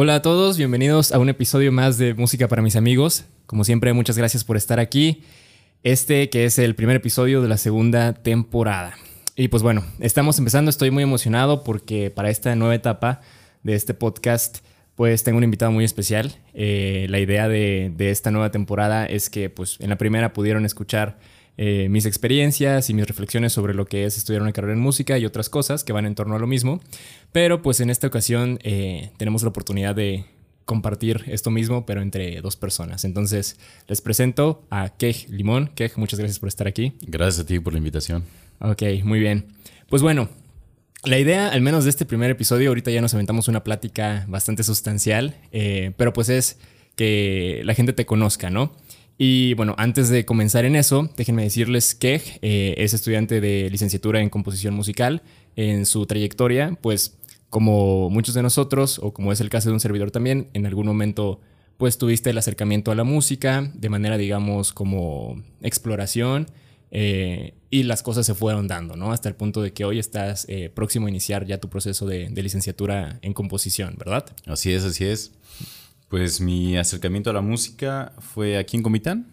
Hola a todos, bienvenidos a un episodio más de Música para mis amigos. Como siempre, muchas gracias por estar aquí. Este que es el primer episodio de la segunda temporada. Y pues bueno, estamos empezando, estoy muy emocionado porque para esta nueva etapa de este podcast, pues tengo un invitado muy especial. Eh, la idea de, de, esta nueva temporada es que pues en la primera pudieron escuchar eh, mis experiencias y mis reflexiones sobre lo que es estudiar una carrera en música y otras cosas que van en torno a lo mismo. Pero pues en esta ocasión eh, tenemos la oportunidad de compartir esto mismo, pero entre dos personas. Entonces les presento a Kej Limón. Kej, muchas gracias por estar aquí. Gracias a ti por la invitación. Ok, muy bien. Pues bueno, la idea, al menos de este primer episodio, ahorita ya nos aventamos una plática bastante sustancial, eh, pero pues es que la gente te conozca, ¿no? Y bueno, antes de comenzar en eso, déjenme decirles que eh, es estudiante de licenciatura en composición musical. En su trayectoria, pues como muchos de nosotros, o como es el caso de un servidor también, en algún momento pues tuviste el acercamiento a la música de manera, digamos, como exploración. Eh, y las cosas se fueron dando, ¿no? Hasta el punto de que hoy estás eh, próximo a iniciar ya tu proceso de, de licenciatura en composición, ¿verdad? Así es, así es. Pues mi acercamiento a la música fue aquí en Comitán,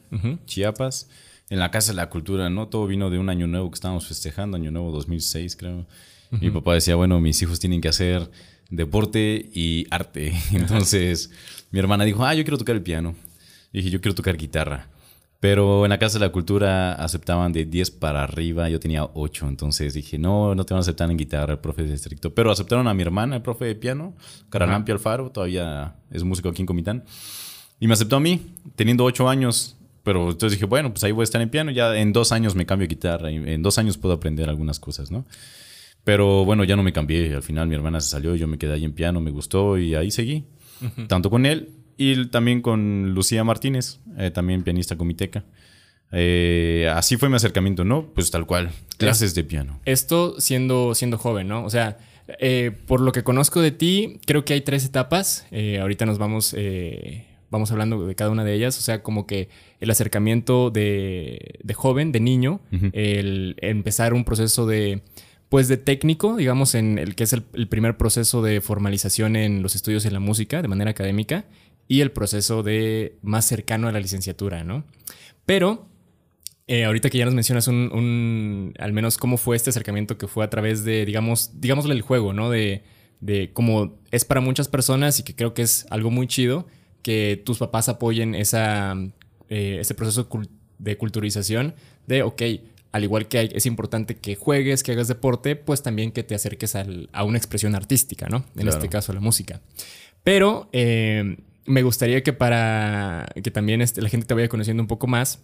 Chiapas, en la Casa de la Cultura, ¿no? Todo vino de un año nuevo que estábamos festejando, año nuevo 2006, creo. Mi papá decía, bueno, mis hijos tienen que hacer deporte y arte. Entonces mi hermana dijo, ah, yo quiero tocar el piano. Y dije, yo quiero tocar guitarra. Pero en la Casa de la Cultura aceptaban de 10 para arriba, yo tenía 8, entonces dije, no, no te van a aceptar en guitarra, el profe es estricto. Pero aceptaron a mi hermana, el profe de piano, Caralampi Alfaro, todavía es músico aquí en Comitán. Y me aceptó a mí, teniendo 8 años. Pero entonces dije, bueno, pues ahí voy a estar en piano, ya en dos años me cambio guitarra, y en dos años puedo aprender algunas cosas, ¿no? Pero bueno, ya no me cambié, al final mi hermana se salió, yo me quedé ahí en piano, me gustó y ahí seguí. Tanto con él y también con Lucía Martínez, eh, también pianista comiteca. Eh, así fue mi acercamiento, ¿no? Pues tal cual, clases de piano. Esto siendo, siendo joven, ¿no? O sea, eh, por lo que conozco de ti, creo que hay tres etapas. ahorita nos vamos, vamos hablando de cada una de ellas. O sea, como que el acercamiento de, de joven, de niño, el empezar un proceso de pues de técnico, digamos, en el que es el, el, primer proceso de formalización en los estudios en la música de manera académica y el proceso de más cercano a la licenciatura, ¿no? Pero eh, ahorita que ya nos mencionas un, al menos cómo fue este acercamiento que fue a través de, digamos, digámosle el juego, ¿no? De, de cómo es para muchas personas y que creo que es algo muy chido que tus papás apoyen esa, eh, ese proceso de culturización de, ok, al igual que es importante que juegues, que hagas deporte, pues también que te acerques a una expresión artística, ¿no? En este caso, la música. Pero eh, me gustaría que para que también este, la gente te vaya conociendo un poco más,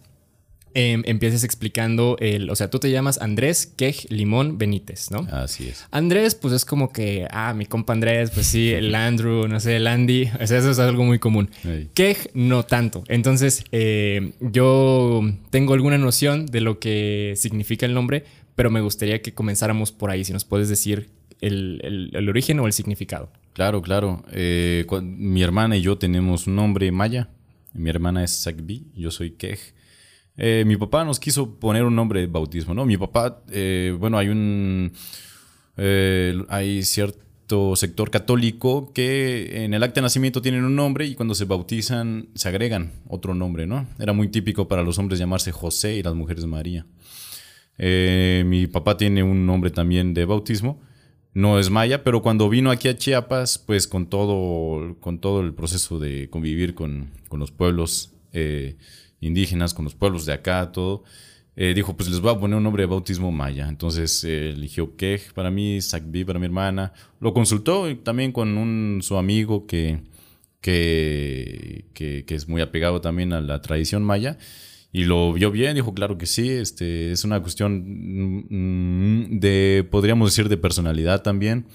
em, empieces explicando el, o sea, tú te llamas Andrés Quej Limón Benítez, ¿no? Así es. Andrés, pues es como que, ah, mi compa Andrés, pues sí, el Andrew, no sé, el Andy, o sea, eso es algo muy común. Quej no tanto. Entonces, eh, yo tengo alguna noción de lo que significa el nombre, pero me gustaría que comenzáramos por ahí, si nos puedes decir el, origen o el significado. Claro, claro. Eh, mi hermana y yo tenemos un nombre maya. Mi hermana es Sakbi, yo soy Kej. Eh, mi papá nos quiso poner un nombre de bautismo, ¿no? Mi papá, eh, bueno, hay un... hay cierto sector católico que en el acta de nacimiento tienen un nombre y cuando se bautizan se agregan otro nombre, ¿no? Era muy típico para los hombres llamarse José y las mujeres María. mi papá tiene un nombre también de bautismo no es maya, pero cuando vino aquí a Chiapas, pues con todo, con todo el proceso de convivir con, los pueblos eh, indígenas, con los pueblos de acá, todo, eh, dijo, pues les voy a poner un nombre de bautismo maya. Entonces eh, eligió Kej para mí, Sakbi para mi hermana. Lo consultó también con un, su amigo que, que, que, que es muy apegado también a la tradición maya. Y lo vio bien, dijo, claro que sí, este, es una cuestión mm, de, podríamos decir, de personalidad también.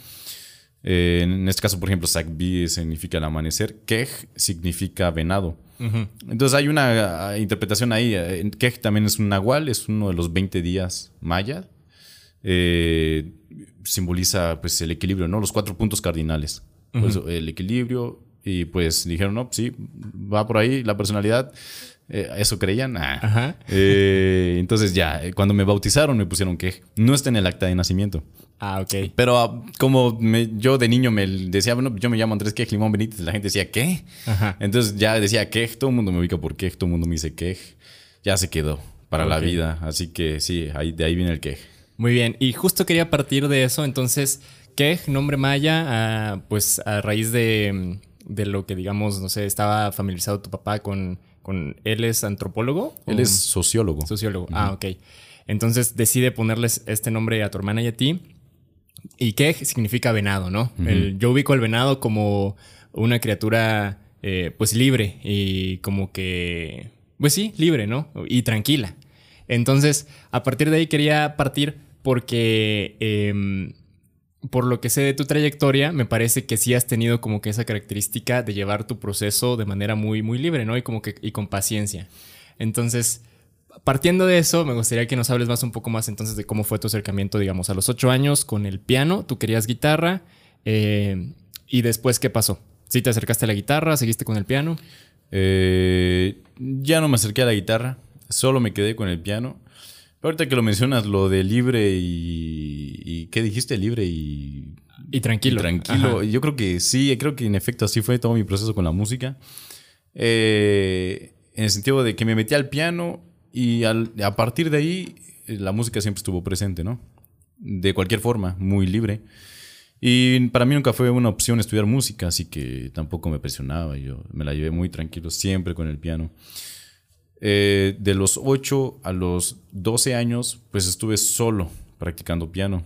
Eh, en este caso, por ejemplo, Sakbi significa el amanecer, Kej significa venado. Entonces hay una ah, interpretación ahí. Eh, Kej también es un nahual, es uno de los 20 días maya. Eh, simboliza pues el equilibrio, ¿no? Los cuatro puntos cardinales. el equilibrio, Y pues dijeron, no, sí, va por ahí la personalidad. Eh, ¿Eso creían? Ah. Ajá. Eh, entonces ya, eh, cuando me bautizaron me pusieron que no está en el acta de nacimiento. Ah, ok. Pero ah, como me- yo de niño me decía, bueno, yo me llamo Andrés Quej Limón Benítez, la gente decía, ¿qué? Ajá. Entonces ya decía Quej, todo el mundo me ubica por Quej, todo el mundo me dice Quej. Ya se quedó para la vida. Así que sí, ahí, de ahí viene el Quej. Muy bien. Y justo quería partir de eso. Entonces, ¿qué nombre maya? Ah, pues a raíz de, de lo que, digamos, no sé, estaba familiarizado tu papá con, con él es antropólogo. Él es sociólogo. sociólogo. Ah, ok. Entonces decide ponerles este nombre a tu hermana y a ti. Y qué significa venado, ¿no? El- yo ubico al venado como una criatura, eh, pues libre y como que, pues sí, libre, ¿no? Y tranquila. Entonces, a partir de ahí quería partir porque, em, por lo que sé de tu trayectoria, me parece que sí has tenido como que esa característica de llevar tu proceso de manera muy, muy libre, ¿no? Y como que, y con paciencia. Entonces, partiendo de eso, me gustaría que nos hables más un poco más entonces de cómo fue tu acercamiento, digamos, a los ocho años con el piano. Tú querías guitarra eh, y después, ¿qué pasó? ¿Sí te acercaste a la guitarra? ¿Seguiste con el piano? Eh, ya no me acerqué a la guitarra, solo me quedé con el piano. Pero ahorita que lo mencionas, lo de libre y, y ¿qué dijiste? Libre y, Y tranquilo. y tranquilo. Ajá. Yo creo que sí, creo que en efecto así fue todo mi proceso con la música. Eh, en el sentido de que me metí al piano y al- a partir de ahí eh, la música siempre estuvo presente, ¿no? De cualquier forma, muy libre. Y para mí nunca fue una opción estudiar música, así que tampoco me presionaba. Yo me la llevé muy tranquilo, siempre con el piano. Eh, de los 8 a los 12 años, pues estuve solo practicando piano.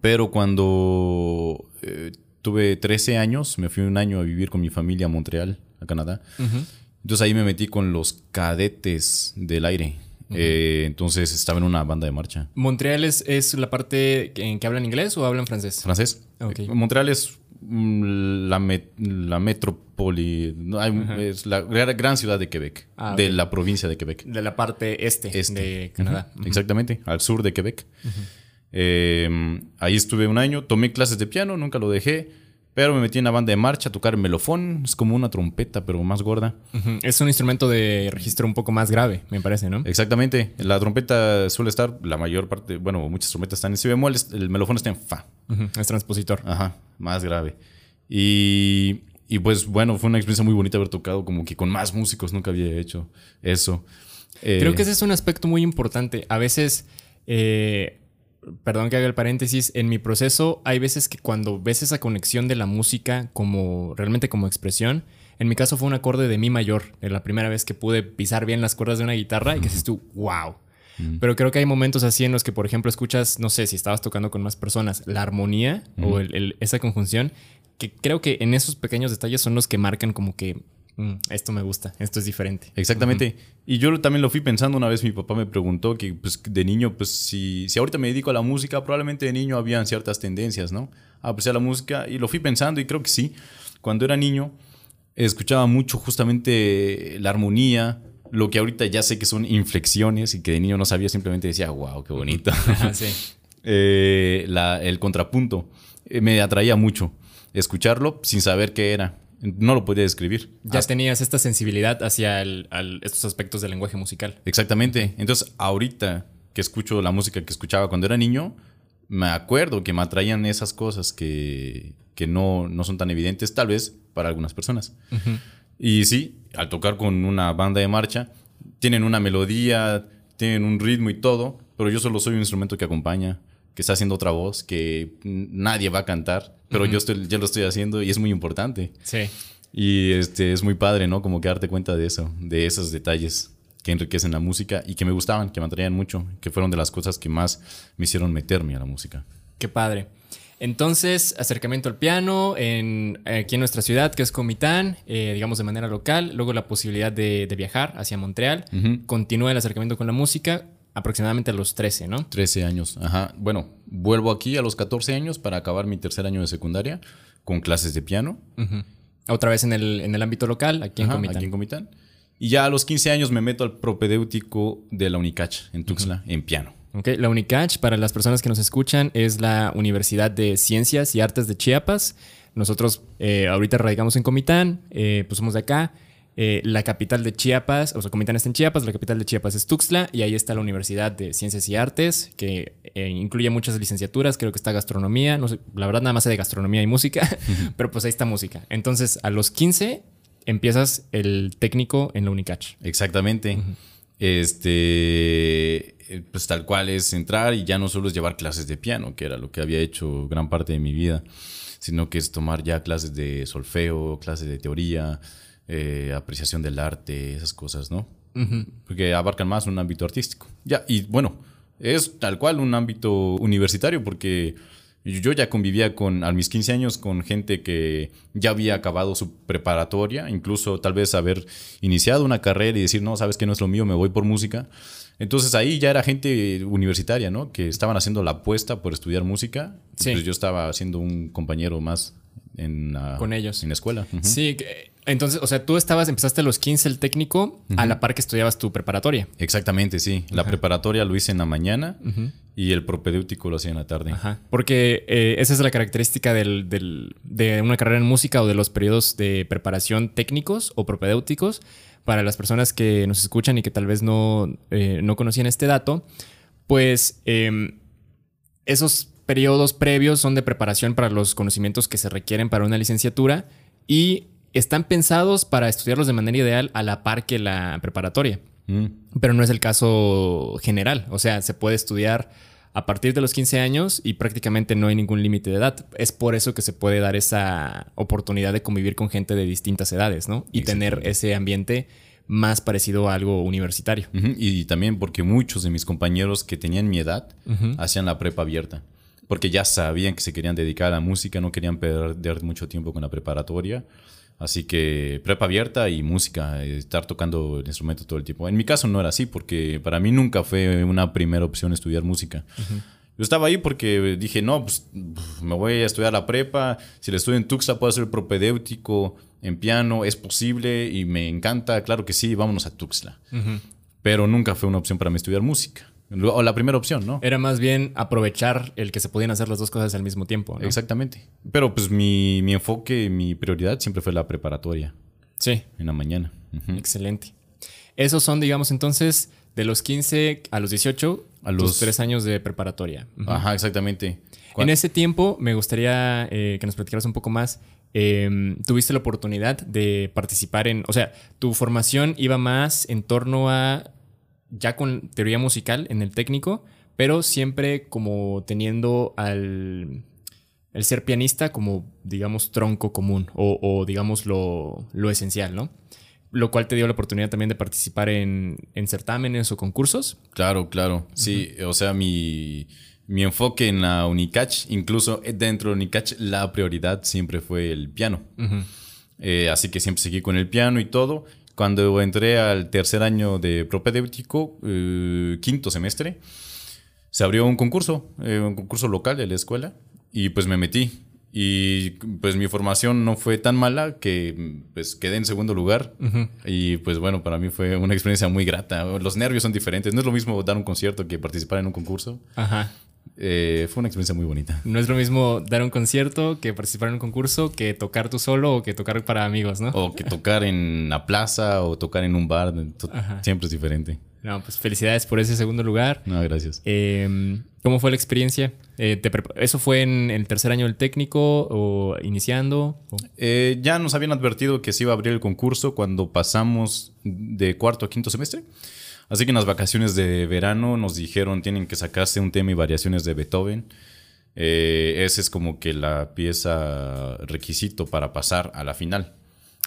Pero cuando eh, tuve 13 años, me fui un año a vivir con mi familia a Montreal, a Canadá. Entonces ahí me metí con los cadetes del aire. Eh, entonces estaba en una banda de marcha. ¿Montreal es, es la parte en que hablan inglés o hablan francés? ¿Francés? Ok. Eh, Montreal es la, met- la metrópoli, no, es la gran, ciudad de Quebec, Ah, de la provincia de Quebec. De la parte este, Este. de Canadá. Exactamente, al sur de Quebec. Eh, ahí estuve un año, tomé clases de piano, nunca lo dejé, pero me metí en la banda de marcha a tocar melofón, es como una trompeta, pero más gorda. Es un instrumento de registro un poco más grave, me parece, ¿no? Exactamente, la trompeta suele estar, la mayor parte, bueno, muchas trompetas están en si bemol, el melofón está en fa. Es transpositor. Ajá, más grave. Y, y pues bueno, fue una experiencia muy bonita haber tocado como que con más músicos, nunca había hecho eso. Eh, Creo que ese es un aspecto muy importante. A veces, eh, perdón que haga el paréntesis, en mi proceso hay veces que cuando ves esa conexión de la música como realmente como expresión, en mi caso fue un acorde de mi mayor, de la primera vez que pude pisar bien las cuerdas de una guitarra y que dices tú, wow. Pero creo que hay momentos así en los que, por ejemplo, escuchas, no sé, si estabas tocando con más personas, la armonía o el- el- esa conjunción, que creo que en esos pequeños detalles son los que marcan como que "Mm, esto me gusta, esto es diferente. Exactamente. Y yo también lo fui pensando una vez, mi papá me preguntó que pues, de niño, pues si, si ahorita me dedico a la música, probablemente de niño habían ciertas tendencias, ¿no? A apreciar la música y lo fui pensando y creo que sí. Cuando era niño, escuchaba mucho justamente la armonía, lo que ahorita ya sé que son inflexiones y que de niño no sabía, simplemente decía, wow, qué bonito. Sí. Eh, la- el contrapunto eh, me atraía mucho escucharlo sin saber qué era. No lo podía describir. Ya Hasta- tenías esta sensibilidad hacia el- al- estos aspectos del lenguaje musical. Exactamente. Entonces, ahorita que escucho la música que escuchaba cuando era niño, me acuerdo que me atraían esas cosas que, que no, no son tan evidentes, tal vez, para algunas personas. Y sí, al tocar con una banda de marcha, tienen una melodía, tienen un ritmo y todo, pero yo solo soy un instrumento que acompaña, que está haciendo otra voz, que nadie va a cantar, pero yo, estoy, yo lo estoy haciendo y es muy importante. Sí. Y este, es muy padre, ¿no? Como que darte cuenta de eso, de esos detalles que enriquecen la música y que me gustaban, que me atraían mucho, que fueron de las cosas que más me hicieron meterme a la música. Qué padre. Entonces, acercamiento al piano en, aquí en nuestra ciudad, que es Comitán, eh, digamos de manera local. Luego la posibilidad de, de viajar hacia Montreal. Continúa el acercamiento con la música aproximadamente a los 13, ¿no? 13 años, ajá. Bueno, vuelvo aquí a los 14 años para acabar mi tercer año de secundaria con clases de piano. Otra vez en el, en el ámbito local, aquí en Ajá, Comitán. aquí en Comitán. Y ya a los 15 años me meto al propedéutico de la Unicach en Tuxtla, en piano. Ok, La UNICACH, para las personas que nos escuchan, es la Universidad de Ciencias y Artes de Chiapas. Nosotros eh, ahorita radicamos en Comitán, eh, pues somos de acá. Eh, la capital de Chiapas, o sea, Comitán está en Chiapas, la capital de Chiapas es Tuxtla y ahí está la Universidad de Ciencias y Artes, que eh, incluye muchas licenciaturas, creo que está gastronomía, no sé, la verdad nada más sé de gastronomía y música, pero pues ahí está música. Entonces, a los 15 empiezas el técnico en la Unicach. Exactamente. Este, eh, pues tal cual es entrar y ya no solo es llevar clases de piano, que era lo que había hecho gran parte de mi vida, sino que es tomar ya clases de solfeo, clases de teoría, eh, apreciación del arte, esas cosas, ¿no? Porque abarcan más un ámbito artístico. Ya, y bueno, es tal cual un ámbito universitario porque yo ya convivía con, a mis 15 años con gente que ya había acabado su preparatoria, incluso tal vez haber iniciado una carrera y decir, no, sabes que no es lo mío, me voy por música. Entonces ahí ya era gente universitaria, ¿no? Que estaban haciendo la apuesta por estudiar música. Sí. Pues yo estaba siendo un compañero más en la, Con ellos. En la escuela. Sí, entonces, o sea, tú estabas, empezaste a los 15 el técnico, a la par que estudiabas tu preparatoria. Exactamente, sí. La preparatoria lo hice en la mañana y el propedéutico lo hacía en la tarde. Ajá. Porque eh, esa es la característica del- del- de una carrera en música o de los periodos de preparación técnicos o propedéuticos. Para las personas que nos escuchan y que tal vez no, eh, no conocían este dato, pues em, esos periodos previos son de preparación para los conocimientos que se requieren para una licenciatura y están pensados para estudiarlos de manera ideal a la par que la preparatoria. Mm. Pero no es el caso general. O sea, se puede estudiar a partir de los 15 años y prácticamente no hay ningún límite de edad. Es por eso que se puede dar esa oportunidad de convivir con gente de distintas edades, ¿no? Y tener ese ambiente más parecido a algo universitario. Y también porque muchos de mis compañeros que tenían mi edad hacían la prepa abierta. Porque ya sabían que se querían dedicar a la música, no querían perder mucho tiempo con la preparatoria. Así que prepa abierta y música, eh, estar tocando el instrumento todo el tiempo. En mi caso no era así, porque para mí nunca fue una primera opción estudiar música. Yo estaba ahí porque dije, no, pues me voy a estudiar la prepa. Si le estudio en Tuxtla, puedo hacer propedéutico en piano, es posible y me encanta. Claro que sí, vámonos a Tuxtla. Pero nunca fue una opción para mí estudiar música. O la primera opción, ¿no? Era más bien aprovechar el que se podían hacer las dos cosas al mismo tiempo. ¿no? Exactamente. Pero pues mi, mi enfoque, mi prioridad siempre fue la preparatoria Sí, en la mañana. Excelente. Esos son, digamos, entonces, de los 15 a los 18, A los- tres años de preparatoria. Ajá, exactamente. En ese tiempo me gustaría eh, que nos platicaras un poco más. Eh, tuviste la oportunidad de participar en, o sea, tu formación iba más en torno a, ya con teoría musical en el técnico, pero siempre como teniendo al, el ser pianista como, digamos, tronco común o, o, digamos, lo, lo esencial, ¿no? Lo cual te dio la oportunidad también de participar en, en certámenes o concursos. Claro, claro. Sí, o sea, mi, mi enfoque en la Unicach, incluso dentro de Unicach, la prioridad siempre fue el piano. Eh, así que siempre seguí con el piano y todo. Cuando entré al tercer año de propedéutico, eh, quinto semestre, se abrió un concurso, eh, un concurso local de la escuela, y pues me metí. Y pues mi formación no fue tan mala que pues quedé en segundo lugar. Y pues bueno, para mí fue una experiencia muy grata. Los nervios son diferentes. No es lo mismo dar un concierto que participar en un concurso. Ajá. Eh, fue una experiencia muy bonita. No es lo mismo dar un concierto que participar en un concurso que tocar tú solo o que tocar para amigos, ¿no? O que tocar en la plaza o tocar en un bar. Siempre es diferente. No, pues felicidades por ese segundo lugar. No, gracias. Eh, ¿Cómo fue la experiencia? Eh, te ¿Eso fue en el tercer año del técnico o iniciando? O- Eh, ya nos habían advertido que se iba a abrir el concurso cuando pasamos de cuarto a quinto semestre. Así que en las vacaciones de verano nos dijeron tienen que sacarse un tema y variaciones de Beethoven. Eh, ese es como que la pieza requisito para pasar a la final.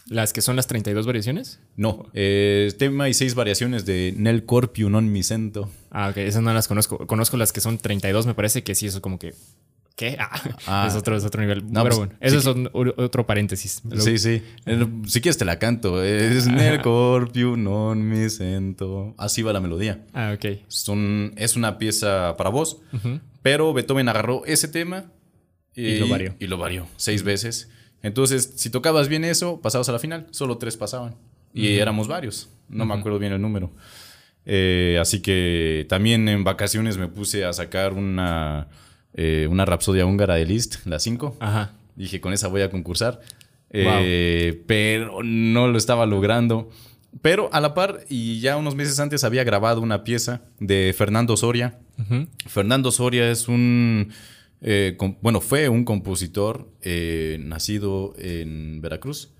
¿Las que son las 32 variaciones? No, eh, tema y seis variaciones de Nel Corpio non mi sento. Ah, ok, esas no las conozco. Conozco las que son 32, me parece que sí, eso como que... ¿Qué? Ah, Ah. es, otro, es otro nivel. No, Pero pues, bueno, eso sí es otro paréntesis. Lo- Sí, sí. Eh, Si quieres te la canto. Es Nel Corpio non mi sento. Así va la melodía. Ah, ok. Son, es una pieza para voz, pero Beethoven agarró ese tema Y lo varió. Y lo varió seis veces. Entonces, si tocabas bien eso, pasabas a la final. Solo tres pasaban. Y éramos varios. No me acuerdo bien el número. Eh, así que también en vacaciones me puse a sacar una, eh, una rapsodia húngara de Liszt, la 5. Ajá. Dije, con esa voy a concursar. Eh, pero no lo estaba logrando. Pero a la par, y ya unos meses antes había grabado una pieza de Fernando Soria. Fernando Soria es un, eh, bueno, fue un compositor eh, nacido en Veracruz,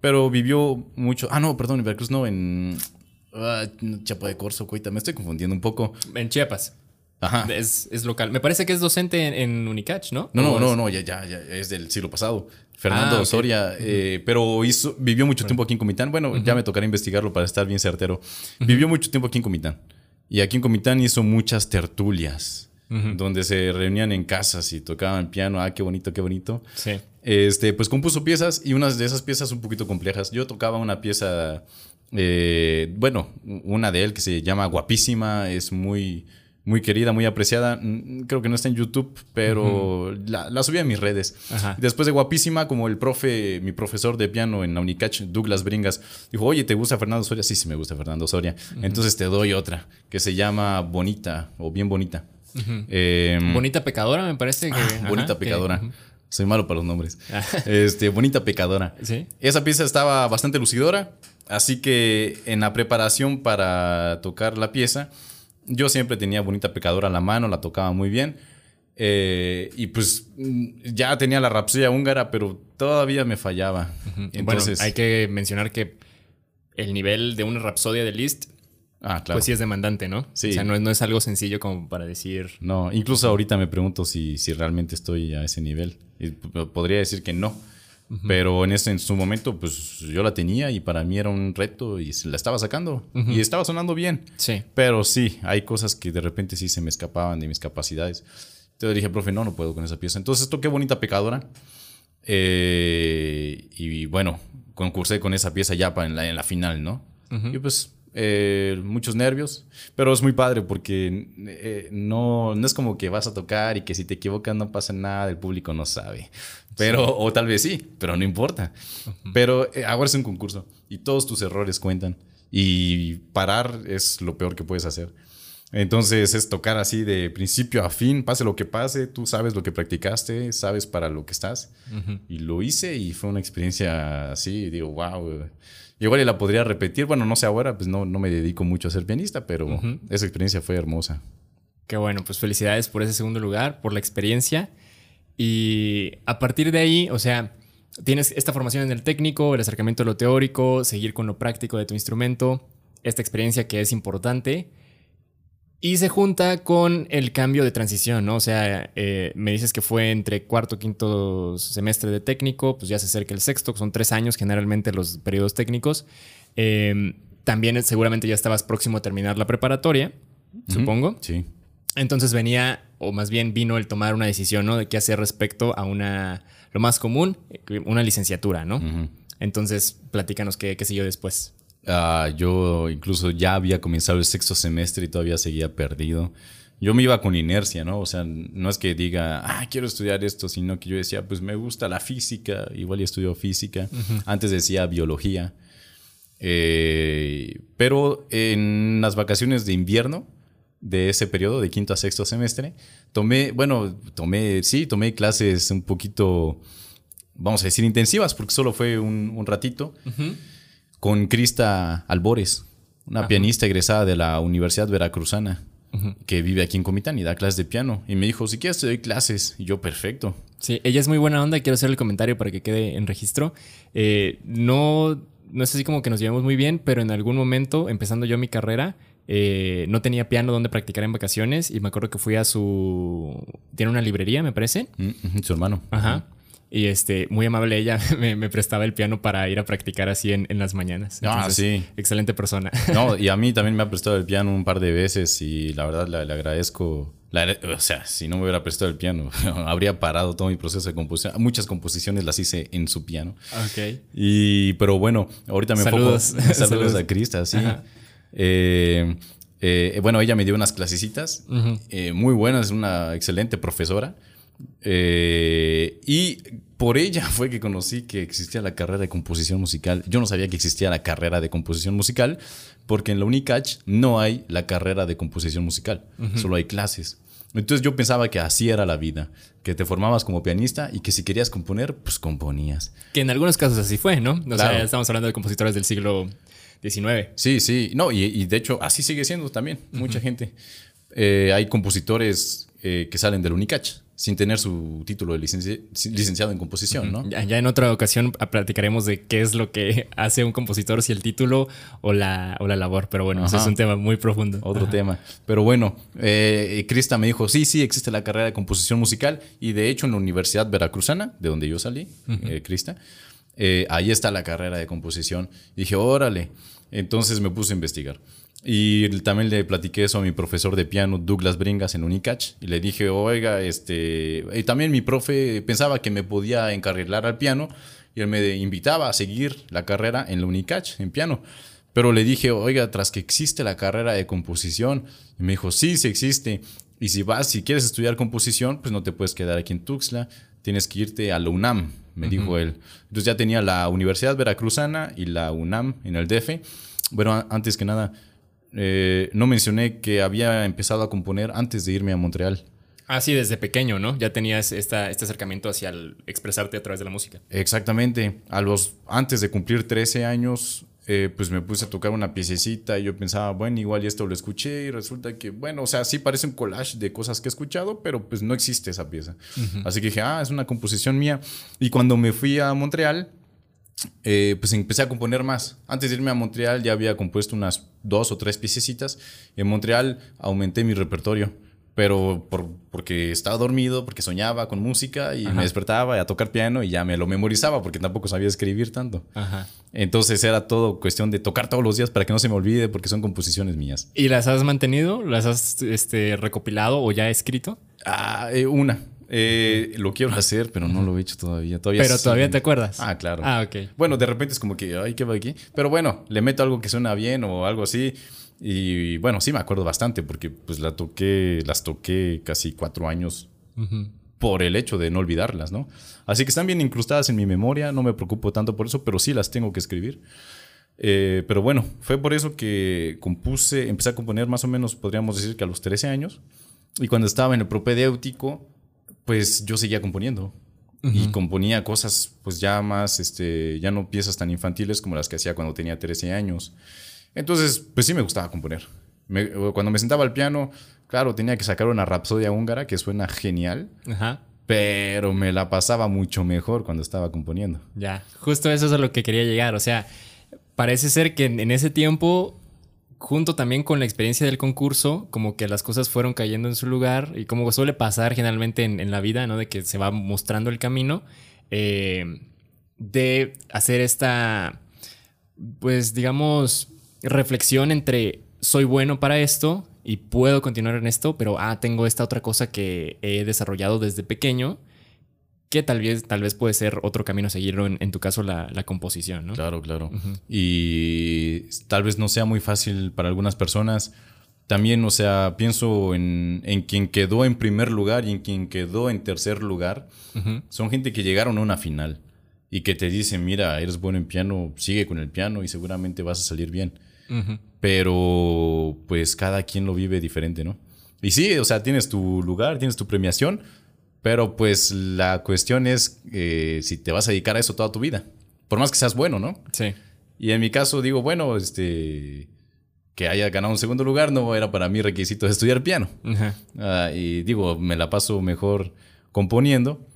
pero vivió mucho, ah, no, perdón, en Veracruz no, en uh, Chapa de Corzo, Cuita, me estoy confundiendo un poco. En Chiapas. Ajá. Es, local. Me parece que es docente en, Unicach, ¿no? No, no, no, no, ya, ya, ya, es del siglo pasado. Fernando ah, Soria, eh, pero hizo, vivió mucho tiempo aquí en Comitán. Bueno, ya me tocará investigarlo para estar bien certero. Vivió mucho tiempo aquí en Comitán. Y aquí en Comitán hizo muchas tertulias, donde se reunían en casas y tocaban piano. Ah, qué bonito, qué bonito. Sí. Este, pues compuso piezas y unas de esas piezas un poquito complejas. Yo tocaba una pieza, eh, bueno, una de él que se llama Guapísima, es muy muy querida, muy apreciada. Creo que no está en YouTube, pero la, subí a mis redes. Después de guapísima, como el profe, mi profesor de piano en la Unicach, Douglas Bringas, dijo, oye, ¿te gusta Fernando Soria? Sí, sí, me gusta Fernando Soria. Entonces te doy otra, que se llama Bonita o Bien Bonita. Em, bonita Pecadora, me parece que... Ah, bonita Pecadora. Soy malo para los nombres. Ah. este, bonita Pecadora. ¿Sí? Esa pieza estaba bastante lucidora, así que en la preparación para tocar la pieza yo siempre tenía Bonita Pecadora a la mano, la tocaba muy bien. Eh, y pues mm, ya tenía la rapsodia húngara, pero todavía me fallaba. Entonces, bueno, hay que mencionar que el nivel de una rapsodia de Liszt, ah, claro. pues sí es demandante, ¿no? Sí. O sea, no, no, es algo sencillo como para decir. No, incluso ahorita me pregunto si, si realmente estoy a ese nivel. Y podría decir que no. Pero en, ese, en su momento, pues yo la tenía y para mí era un reto y la estaba sacando y estaba sonando bien. Sí. Pero sí, hay cosas que de repente sí se me escapaban de mis capacidades. Entonces dije, profe, no, no puedo con esa pieza. Entonces toqué Bonita Pecadora. Eh, y bueno, concursé con esa pieza ya para en, la, en la final, ¿no? Y pues eh, muchos nervios, pero es muy padre porque eh, no, no es como que vas a tocar y que si te equivocas no pasa nada, el público no sabe. Pero, o tal vez sí, pero no importa. Pero eh, ahora es un concurso y todos tus errores cuentan y parar es lo peor que puedes hacer. Entonces es tocar así de principio a fin, pase lo que pase, tú sabes lo que practicaste, sabes para lo que estás. Y lo hice y fue una experiencia así, digo, wow Igual la podría repetir. Bueno, no sé ahora, pues no, no me dedico mucho a ser pianista, pero esa experiencia fue hermosa. Qué bueno, pues felicidades por ese segundo lugar, por la experiencia. Y a partir de ahí, o sea, tienes esta formación en el técnico, el acercamiento a lo teórico, seguir con lo práctico de tu instrumento, esta experiencia que es importante. Y se junta con el cambio de transición, ¿no? O sea, eh, me dices que fue entre cuarto, quinto semestre de técnico, pues ya se acerca el sexto, que son tres años generalmente los periodos técnicos. Em, también seguramente ya estabas próximo a terminar la preparatoria, supongo. Sí. Entonces venía, o más bien vino el tomar una decisión, ¿no? De qué hacer respecto a una, lo más común, una licenciatura, ¿no? Entonces, platícanos qué, qué siguió después. Ah, yo incluso ya había comenzado el sexto semestre y todavía seguía perdido. Yo me iba con inercia, ¿no? O sea, no es que diga, ah, quiero estudiar esto, sino que yo decía, pues me gusta la física, igual ya estudio física. Antes decía biología. Eh, pero en las vacaciones de invierno de ese periodo, de quinto a sexto semestre, tomé, bueno, tomé, sí, tomé clases un poquito, vamos a decir, intensivas, porque solo fue un, ratito con Crista Albores, una pianista egresada de la Universidad Veracruzana, que vive aquí en Comitán y da clases de piano. Y me dijo, si quieres te doy clases. Y yo, perfecto. Sí, ella es muy buena onda. Quiero hacer el comentario para que quede en registro. Eh, no, no es así como que nos llevamos muy bien, pero en algún momento, empezando yo mi carrera, eh, no tenía piano donde practicar en vacaciones y me acuerdo que fui a su... Tiene una librería, me parece. Mm, su hermano. Ajá. Y este, muy amable ella, me, prestaba el piano para ir a practicar así en, las mañanas. ah, sí. Excelente persona. No, y a mí también me ha prestado el piano un par de veces y la verdad le, agradezco. o sea, si no me hubiera prestado el piano, habría parado todo mi proceso de composición. Muchas composiciones las hice en su piano. Ok. Y, pero bueno, ahorita me saludos. enfoco. Saludos, a Crista, sí. Eh, eh, bueno, ella me dio unas clasecitas eh, muy buenas, una excelente profesora. Eh, y por ella fue que conocí que existía la carrera de composición musical. Yo no sabía que existía la carrera de composición musical porque en la UNICACH no hay la carrera de composición musical, solo hay clases. Entonces yo pensaba que así era la vida, que te formabas como pianista y que si querías componer, pues componías. Que en algunos casos así fue, ¿no? O sea, estamos hablando de compositores del siglo XIX. Sí, sí, no, y, de hecho así sigue siendo también, mucha gente. Eh, hay compositores eh, que salen del Unicach sin tener su título de licenciado en composición, ¿no? Ya, en otra ocasión platicaremos de qué es lo que hace un compositor, si el título o la, o la labor, pero bueno, ese es un tema muy profundo. Otro tema. Pero bueno, eh, Crista me dijo, sí, sí, existe la carrera de composición musical y de hecho en la Universidad Veracruzana, de donde yo salí, eh, Crista, eh, ahí está la carrera de composición. Y dije, órale. Entonces me puse a investigar. Y también le platiqué eso a mi profesor de piano, Douglas Bringas, en Unicach. Y le dije, oiga, este. Y también mi profe pensaba que me podía encarrilar al piano. Y él me invitaba a seguir la carrera en la Unicach, en piano. Pero le dije, oiga, tras que existe la carrera de composición. Y me dijo, sí, sí existe. Y si vas, si quieres estudiar composición, pues no te puedes quedar aquí en Tuxtla. Tienes que irte a la UNAM, me dijo él. Entonces ya tenía la Universidad Veracruzana y la UNAM en el DF. Bueno, antes que nada eh, no mencioné que había empezado a componer antes de irme a Montreal. Ah, sí, desde pequeño, ¿no? Ya tenías esta, este acercamiento hacia el expresarte a través de la música. Exactamente. A los, antes de cumplir 13 años, eh, pues me puse a tocar una piececita y yo pensaba, bueno, igual y esto lo escuché y resulta que, bueno, o sea, sí parece un collage de cosas que he escuchado, pero pues no existe esa pieza. Así que dije, ah, es una composición mía. Y cuando me fui a Montreal, eh, pues empecé a componer más. Antes de irme a Montreal ya había compuesto unas dos o tres piececitas. En Montreal aumenté mi repertorio, pero por, porque estaba dormido, porque soñaba con música y me despertaba a tocar piano y ya me lo memorizaba porque tampoco sabía escribir tanto. Entonces era todo cuestión de tocar todos los días para que no se me olvide porque son composiciones mías. ¿Y las has mantenido? ¿Las has este, recopilado o ya escrito? Ah, eh, una. Eh, lo quiero hacer, pero no lo he hecho todavía. todavía pero todavía te acuerdas. Ah, claro. Ah, ok. Bueno, de repente es como que, ay, ¿qué va aquí? Pero bueno, le meto algo que suena bien o algo así. Y bueno, sí me acuerdo bastante porque pues la toqué, las toqué casi cuatro años por el hecho de no olvidarlas, ¿no? Así que están bien incrustadas en mi memoria, no me preocupo tanto por eso, pero sí las tengo que escribir. Eh, pero bueno, fue por eso que compuse, empecé a componer más o menos, podríamos decir que a los 13 años. Y cuando estaba en el propedéutico, pues yo seguía componiendo. Y componía cosas, pues ya más, este, ya no piezas tan infantiles como las que hacía cuando tenía 13 años. Entonces, pues sí me gustaba componer. cuando me sentaba al piano, claro, tenía que sacar una rapsodia húngara que suena genial. Pero me la pasaba mucho mejor cuando estaba componiendo. Ya, justo eso es a lo que quería llegar. O sea, parece ser que en ese tiempo junto también con la experiencia del concurso, como que las cosas fueron cayendo en su lugar y como suele pasar generalmente en, la vida, ¿no? De que se va mostrando el camino, eh, de hacer esta, pues digamos, reflexión entre soy bueno para esto y puedo continuar en esto, pero ah, tengo esta otra cosa que he desarrollado desde pequeño que tal vez, tal vez puede ser otro camino a seguirlo, en, tu caso la, composición, ¿no? Claro, claro. Y tal vez no sea muy fácil para algunas personas. También, o sea, pienso en, quien quedó en primer lugar y en quien quedó en tercer lugar. Son gente que llegaron a una final y que te dicen, mira, eres bueno en piano, sigue con el piano y seguramente vas a salir bien. Pero pues cada quien lo vive diferente, ¿no? Y sí, o sea, tienes tu lugar, tienes tu premiación, pero pues la cuestión es eh, si te vas a dedicar a eso toda tu vida. Por más que seas bueno, ¿no? Sí. Y en mi caso digo, bueno, este que haya ganado un segundo lugar no era para mí requisito de estudiar piano. Ah, y digo, me la paso mejor componiendo.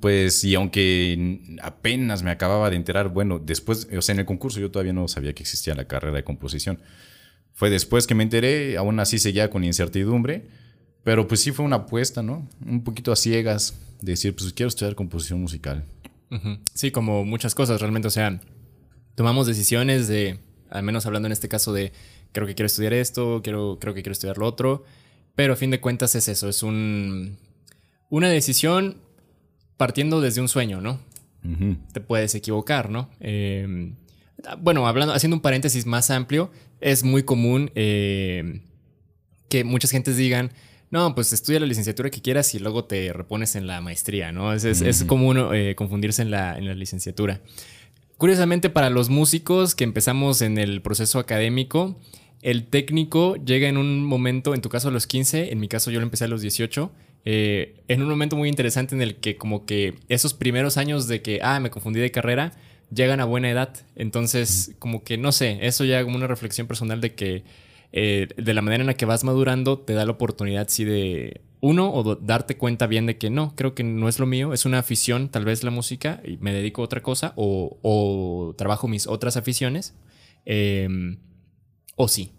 Pues, y aunque apenas me acababa de enterar, bueno, después, o sea, en el concurso yo todavía no sabía que existía la carrera de composición. Fue después que me enteré, aún así seguía con incertidumbre pero pues sí fue una apuesta, ¿no? Un poquito a ciegas, de decir, pues quiero estudiar composición musical. Sí, como muchas cosas realmente, o sea, tomamos decisiones de, al menos hablando en este caso de, creo que quiero estudiar esto, quiero, creo que quiero estudiar lo otro, pero a fin de cuentas es eso, es un, una decisión partiendo desde un sueño, ¿no? Te puedes equivocar, ¿no? Em, bueno, hablando, haciendo un paréntesis más amplio, es muy común eh, que muchas gentes digan, no, pues estudia la licenciatura que quieras y luego te repones en la maestría, ¿no? Es, común eh, confundirse en la, en la licenciatura. Curiosamente, para los músicos que empezamos en el proceso académico, el técnico llega en un momento, en tu caso a los 15, en mi caso yo lo empecé a los 18, eh, en un momento muy interesante en el que como que esos primeros años de que, ah, me confundí de carrera, llegan a buena edad. Entonces, como que, no sé, eso ya como una reflexión personal de que eh, de la manera en la que vas madurando te da la oportunidad, sí, de uno, o darte cuenta bien de que no, creo que no es lo mío, es una afición, tal vez la música, y me dedico a otra cosa, o, trabajo mis otras aficiones, em, o sí.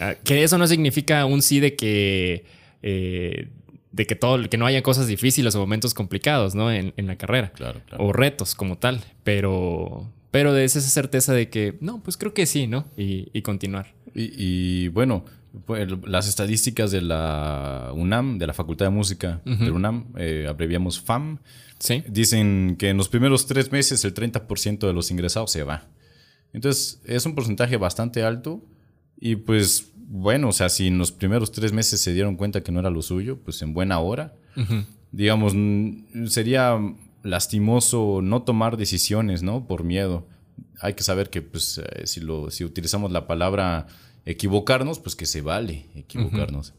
Ah, que eso no significa un sí de que... Eh, de que todo, que no haya cosas difíciles o momentos complicados, ¿no? En, la carrera. Claro, claro. O retos como tal. Pero, pero de esa certeza de que, no, pues creo que sí, ¿no? Y, continuar. Y, bueno, pues, las estadísticas de la UNAM, de la Facultad de Música de UNAM, eh, abreviamos FAM, ¿Sí? dicen que en los primeros tres meses el 30% de los ingresados se va. Entonces, es un porcentaje bastante alto y pues bueno, o sea, si en los primeros tres meses se dieron cuenta que no era lo suyo, pues en buena hora. Digamos, sería lastimoso no tomar decisiones, ¿no? Por miedo. Hay que saber que, pues, eh, si, lo, si utilizamos la palabra equivocarnos, pues que se vale equivocarnos.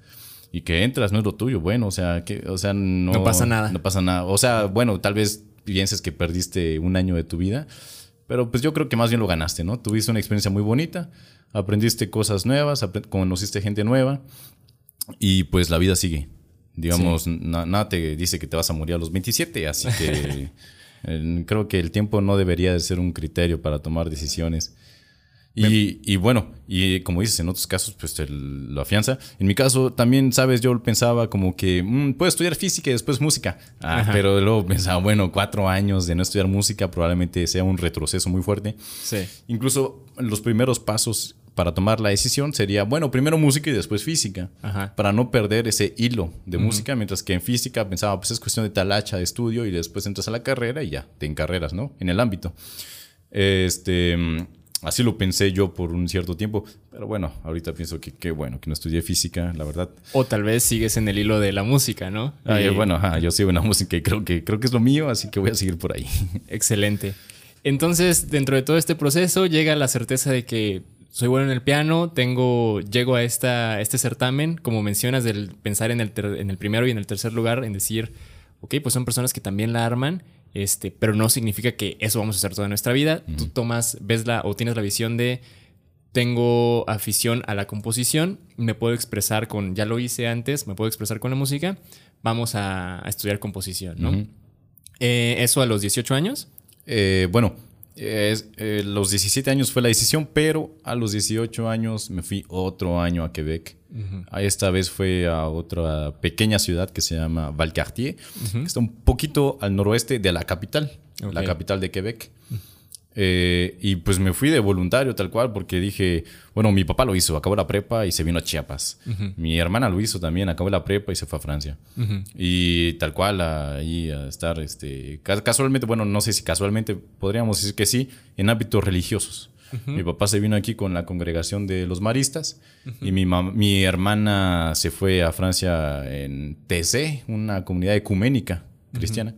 Y que entras, no es lo tuyo. Bueno, o sea, que, o sea, no, no pasa nada. No pasa nada. O sea, bueno, tal vez pienses que perdiste un año de tu vida, pero pues yo creo que más bien lo ganaste, ¿no? Tuviste una experiencia muy bonita aprendiste cosas nuevas, conociste gente nueva y pues la vida sigue. Digamos, nada te dice que te vas a morir a los 27, así que creo que el tiempo no debería de ser un criterio para tomar decisiones. Y, bueno, y como dices, en otros casos, pues lo afianza. En mi caso, también, sabes, yo pensaba como que mm, puedo estudiar física y después música. Ah, pero luego pensaba, bueno, cuatro años de no estudiar música probablemente sea un retroceso muy fuerte. Sí. Incluso los primeros pasos para tomar la decisión sería, bueno, primero música y después física, para no perder ese hilo de música, mientras que en física pensaba, pues es cuestión de talacha de estudio y después entras a la carrera y ya, te encarreras, ¿no? En el ámbito. Este, así lo pensé yo por un cierto tiempo, pero bueno, ahorita pienso que qué bueno que no estudié física, la verdad. O tal vez sigues en el hilo de la música, ¿no? Eh, bueno, yo sigo en la música y creo que, creo que es lo mío, así que voy a seguir por ahí. Excelente. Entonces, dentro de todo este proceso llega la certeza de que soy bueno en el piano, tengo, llego a esta, este certamen, como mencionas, del pensar en el, en el primero y en el tercer lugar, en decir, ok, pues son personas que también la arman, este, pero no significa que eso vamos a hacer toda nuestra vida. Tú tomas, ves la, o tienes la visión de, tengo afición a la composición, me puedo expresar con, ya lo hice antes, me puedo expresar con la música, vamos a, estudiar composición, ¿no? Eh, ¿Eso a los 18 años? Eh, bueno, es, eh, los 17 años fue la decisión, pero a los 18 años me fui otro año a Quebec. Esta vez fue a otra pequeña ciudad que se llama Valcartier, que está un poquito al noroeste de la capital, la capital de Quebec. Eh, y pues me fui de voluntario tal cual porque dije, bueno, mi papá lo hizo, acabó la prepa y se vino a Chiapas. Mi hermana lo hizo también, acabó la prepa y se fue a Francia. Y tal cual ahí a estar, este, casualmente, bueno, no sé si casualmente podríamos decir que sí, en hábitos religiosos. Mi papá se vino aquí con la congregación de los maristas y mi, mi hermana se fue a Francia en TC, una comunidad ecuménica cristiana.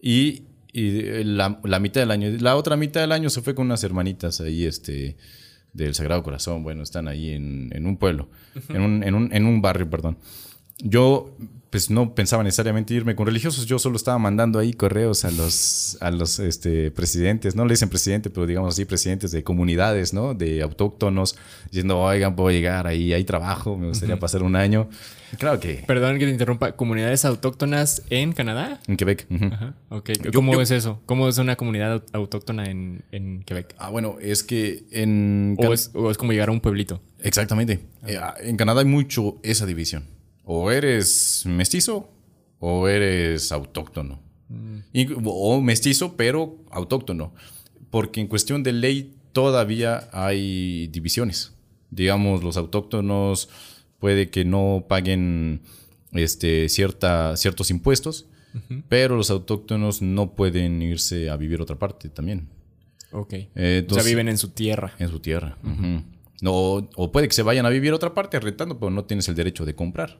Y y la, la, mitad del año. La otra mitad del año se fue con unas hermanitas ahí, este, del Sagrado Corazón. Bueno, están ahí en, en un pueblo, en, un, en, un, en un barrio, perdón. Yo pues no pensaba necesariamente irme con religiosos, yo solo estaba mandando ahí correos a los, a los este, presidentes, no le dicen presidente, pero digamos así, presidentes de comunidades, ¿no? De autóctonos, diciendo, oigan, puedo llegar ahí, hay trabajo, me gustaría pasar un año. Claro que... Perdón que te interrumpa, ¿comunidades autóctonas en Canadá? En Quebec. ¿Cómo es eso? ¿Cómo es una comunidad autóctona en, en Quebec? Ah, bueno, es que en... O es, como llegar a un pueblito. Exactamente. Eh, en Canadá hay mucho esa división o eres mestizo o eres autóctono. Mm. o mestizo, pero autóctono. Porque en cuestión de ley todavía hay divisiones. Digamos, los autóctonos puede que no paguen este, cierta, ciertos impuestos, pero los autóctonos no pueden irse a vivir otra parte también. Ok. o sea, viven en su tierra. En su tierra. no, o puede que se vayan a vivir a otra parte rentando, pero no tienes el derecho de comprar.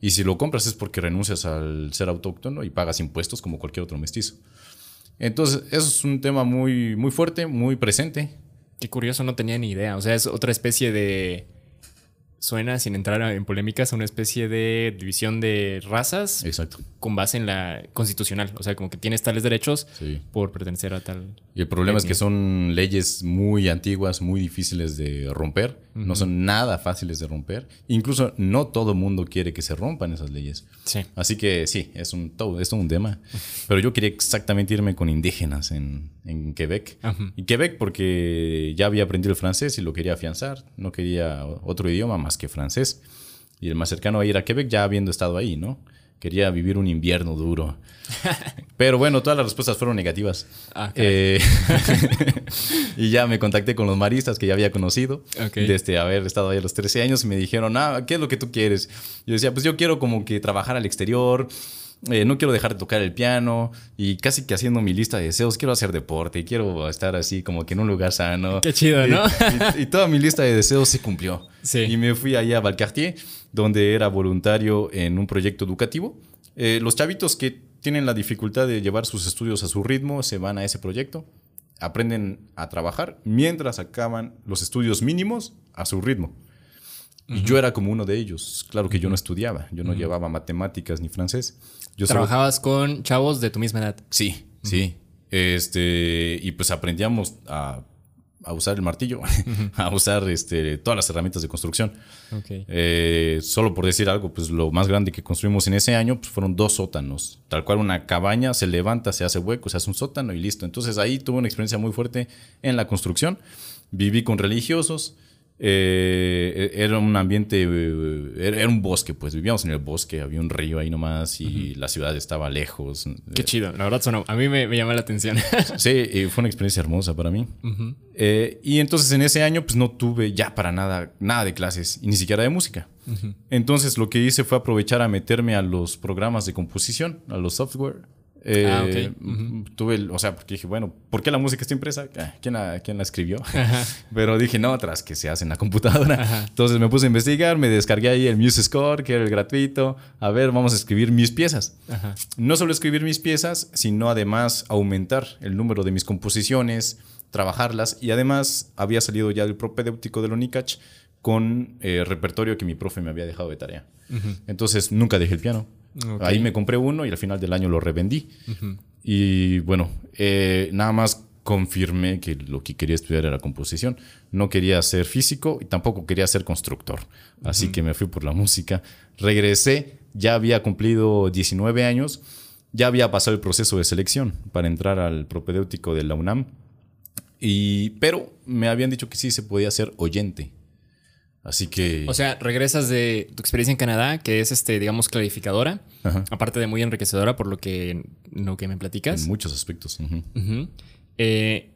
Y si lo compras es porque renuncias al ser autóctono y pagas impuestos como cualquier otro mestizo. Entonces, eso es un tema muy, muy fuerte, muy presente. Qué curioso, no tenía ni idea. O sea, es otra especie de suena, sin entrar en polémicas, a una especie de división de razas Exacto. con base en la constitucional. O sea, como que tienes tales derechos Sí. por pertenecer a tal. Y el problema es que son leyes muy antiguas, muy difíciles de romper. No son nada fáciles de romper. Incluso no todo mundo quiere que se rompan esas leyes. Sí. Así que sí, es un todo, es todo un tema. Pero yo quería exactamente irme con indígenas en, en Quebec. Ajá. Y Quebec porque ya había aprendido el francés y lo quería afianzar. No quería otro idioma más que francés. Y el más cercano a ir a Quebec ya habiendo estado ahí, ¿no? Quería vivir un invierno duro. Pero bueno, todas las respuestas fueron negativas. Ah. Eh, y ya me contacté con los maristas que ya había conocido desde haber estado ahí a los 13 años y me dijeron, ah, ¿qué es lo que tú quieres? Yo decía, pues yo quiero como que trabajar al exterior, eh, no quiero dejar de tocar el piano y casi que haciendo mi lista de deseos, quiero hacer deporte, quiero estar así como que en un lugar sano. Qué chido, Y- ¿no? Y, y toda mi lista de deseos se cumplió. Sí. Y me fui allá a Valcartier, donde era voluntario en un proyecto educativo. Eh, los chavitos que tienen la dificultad de llevar sus estudios a su ritmo se van a ese proyecto, aprenden a trabajar mientras acaban los estudios mínimos a su ritmo. Y yo era como uno de ellos. Claro que yo no estudiaba, yo no llevaba matemáticas ni francés. Yo solo- Trabajabas con chavos de tu misma edad. Sí, sí. Este, y pues aprendíamos a, a usar el martillo, a usar este, todas las herramientas de construcción. Eh, solo por decir algo, pues lo más grande que construimos en ese año pues, fueron dos sótanos. Tal cual una cabaña se levanta, se hace hueco, se hace un sótano y listo. Entonces ahí tuve una experiencia muy fuerte en la construcción. Viví con religiosos. Eh, era un ambiente, eh, era, un bosque, pues vivíamos en el bosque, había un río ahí nomás y la ciudad estaba lejos. Qué chido. La verdad, sonó. A mí me, me llama la atención. Sí, fue una experiencia hermosa para mí. Eh, y entonces en ese año pues no tuve ya para nada, nada de clases y ni siquiera de música. Entonces lo que hice fue aprovechar a meterme a los programas de composición, a los software. Eh, Ah, ok. Tuve, el- o sea, porque dije, bueno, ¿por qué la música está impresa? Ah, ¿Quién la, quién la escribió? Pero dije, no, tras que se hace en la computadora. Entonces me puse a investigar, me descargué ahí el Muse Score, que era el gratuito. A ver, vamos a escribir mis piezas. Ajá. No solo escribir mis piezas, sino además aumentar el número de mis composiciones, trabajarlas y además había salido ya el propedéutico del Unicach con eh, repertorio que mi profe me había dejado de tarea. Entonces nunca dejé el piano. Ahí me compré uno y al final del año lo revendí. Y bueno, eh, nada más confirmé que lo que quería estudiar era composición. No quería ser físico y tampoco quería ser constructor. Así que me fui por la música. Regresé, ya había cumplido 19 años, ya había pasado el proceso de selección para entrar al propedéutico de la UNAM. Y, pero me habían dicho que sí se podía ser oyente. Así que... O sea, regresas de tu experiencia en Canadá, que es, este, digamos, clarificadora, Ajá. aparte de muy enriquecedora por lo que, lo que me platicas. en muchos aspectos. Eh,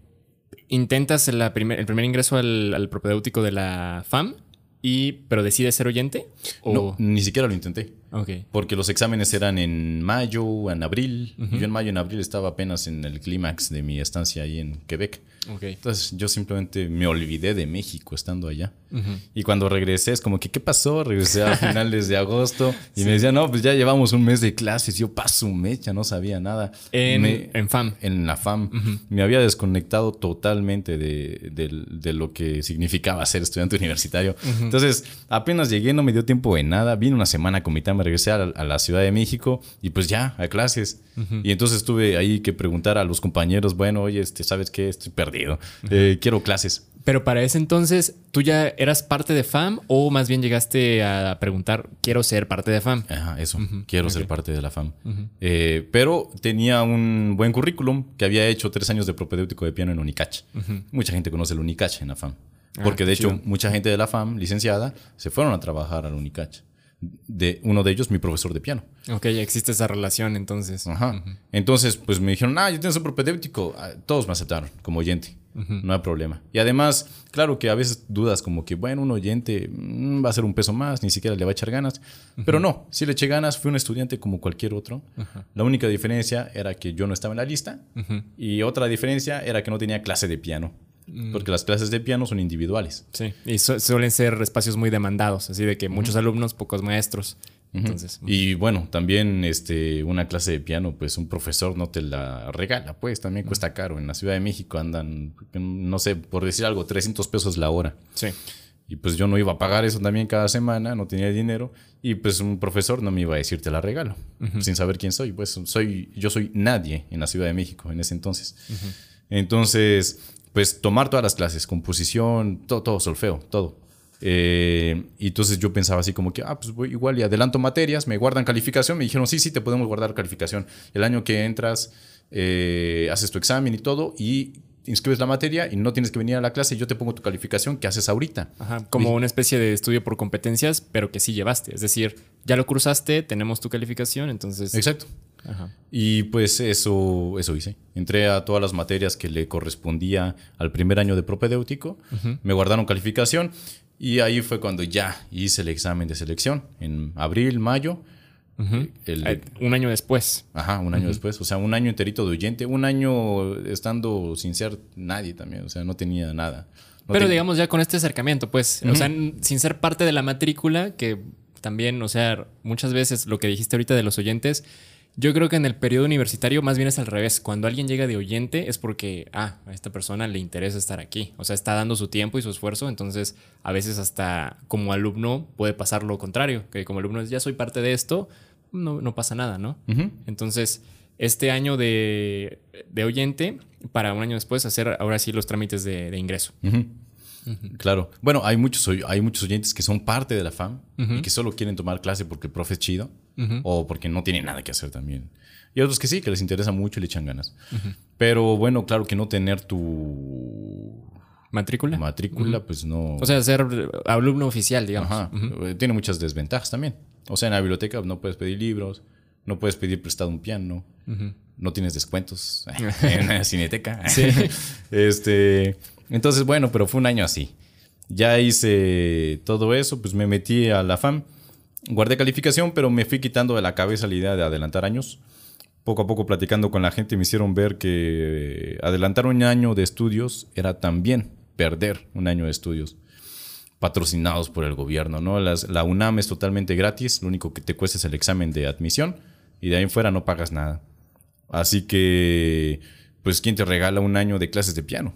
intentas la primer- el primer ingreso al, al propedéutico de la FAM, y, pero decides ser oyente. ¿O? No, ni siquiera lo intenté. Ok. Porque los exámenes eran en mayo, en abril. Y yo en mayo, en abril estaba apenas en el clímax de mi estancia ahí en Quebec. Ok. Entonces yo simplemente me olvidé de México estando allá. Y cuando regresé es como que, ¿qué pasó? Regresé a finales de agosto y me decían, no, pues ya llevamos un mes de clases. Yo paso ya no sabía nada. En, Me- en FAM. en la FAM. Me había desconectado totalmente de, de- de lo que significaba ser estudiante universitario. Entonces, apenas llegué, no me dio tiempo de nada. Vine una semana con mi me regresé a, a la Ciudad de México y pues ya, a clases. Y entonces tuve ahí que preguntar a los compañeros, bueno, oye, este, ¿sabes qué? Estoy perdido. Eh, quiero clases. Pero para ese entonces, ¿tú ya eras parte de FAM o más bien llegaste a preguntar, quiero ser parte de FAM? Ajá, eso. Quiero ser parte de la FAM. Eh, pero tenía un buen currículum que había hecho tres años de propedéutico de piano en Unicach. Mucha gente conoce el Unicach en la FAM. Ah, Porque qué de hecho, chido. mucha gente de la FAM, licenciada, se fueron a trabajar al Unicach. De, uno de ellos, mi profesor de piano. Ok, ya existe esa relación entonces. Ajá. Entonces, pues me dijeron, ah, ya tienes un propedéutico. Ah, Todos me aceptaron como oyente. No hay problema. Y además, claro que a veces dudas como que, bueno, un oyente mm, va a ser un peso más, ni siquiera le va a echar ganas. Pero no, si le eché ganas, fui un estudiante como cualquier otro. La única diferencia era que yo no estaba en la lista. Y otra diferencia era que no tenía clase de piano. Porque las clases de piano son individuales. Sí, y su- suelen ser espacios muy demandados, así de que muchos alumnos, pocos maestros. Entonces, Y bueno, también este, una clase de piano, pues un profesor no te la regala, pues también cuesta caro. En la Ciudad de México andan, no sé, por decir algo, 300 pesos la hora. sí. Y pues yo no iba a pagar eso también cada semana, no tenía dinero. Y pues un profesor no me iba a decir te la regalo, sin saber quién soy. Pues soy, yo soy nadie en la Ciudad de México en ese entonces. Entonces, pues tomar todas las clases, composición, todo, todo, solfeo, todo. Eh, y entonces yo pensaba así como que, ah, pues voy igual y adelanto materias, me guardan calificación. Me dijeron, sí, sí, te podemos guardar calificación. El año que entras, eh, haces tu examen y todo, y inscribes la materia y no tienes que venir a la clase yo te pongo tu calificación que haces ahorita. Ajá, como una especie de estudio por competencias, pero que sí llevaste. Es decir, ya lo cruzaste, tenemos tu calificación, entonces... Exacto. Ajá. Y pues eso, eso hice. Entré a todas las materias que le correspondía al primer año de propedéutico, me guardaron calificación y ahí fue cuando ya hice el examen de selección en abril, mayo. El- Eh, un año después. Ajá, un año después. O sea, un año enterito de oyente. Un año estando sin ser nadie también. O sea, no tenía nada. No Pero digamos ya con este acercamiento, pues, o sea, sin ser parte de la matrícula, que también, o sea, muchas veces lo que dijiste ahorita de los oyentes, yo creo que en el periodo universitario más bien es al revés. Cuando alguien llega de oyente es porque, ah, a esta persona le interesa estar aquí. O sea, está dando su tiempo y su esfuerzo. Entonces, a veces hasta como alumno puede pasar lo contrario, que como alumno es, ya soy parte de esto, no, no pasa nada, ¿no? Entonces, este año de, de oyente, para un año después hacer ahora sí los trámites de, de ingreso. Claro. Bueno, hay muchos, hay muchos oyentes que son parte de la FAM y que solo quieren tomar clase porque el profe es chido o porque no tienen nada que hacer también. Y otros que sí, que les interesa mucho y le echan ganas. Pero bueno, claro que no tener tu ¿Matrícula? matrícula, pues no. o sea, ser alumno oficial, digamos. Ajá. Eh, Tiene muchas desventajas también. O sea, en la biblioteca no puedes pedir libros, no puedes pedir prestado un piano, no tienes descuentos en la cineteca. este, entonces, bueno, pero fue un año así. Ya hice todo eso, pues me metí a la FAM, guardé calificación, pero me fui quitando de la cabeza la idea de adelantar años. Poco a poco platicando con la gente me hicieron ver que adelantar un año de estudios era también perder un año de estudios patrocinados por el gobierno, ¿no? Las- la UNAM es totalmente gratis, lo único que te cuesta es el examen de admisión y de ahí en fuera no pagas nada. Así que, pues, ¿quién te regala un año de clases de piano?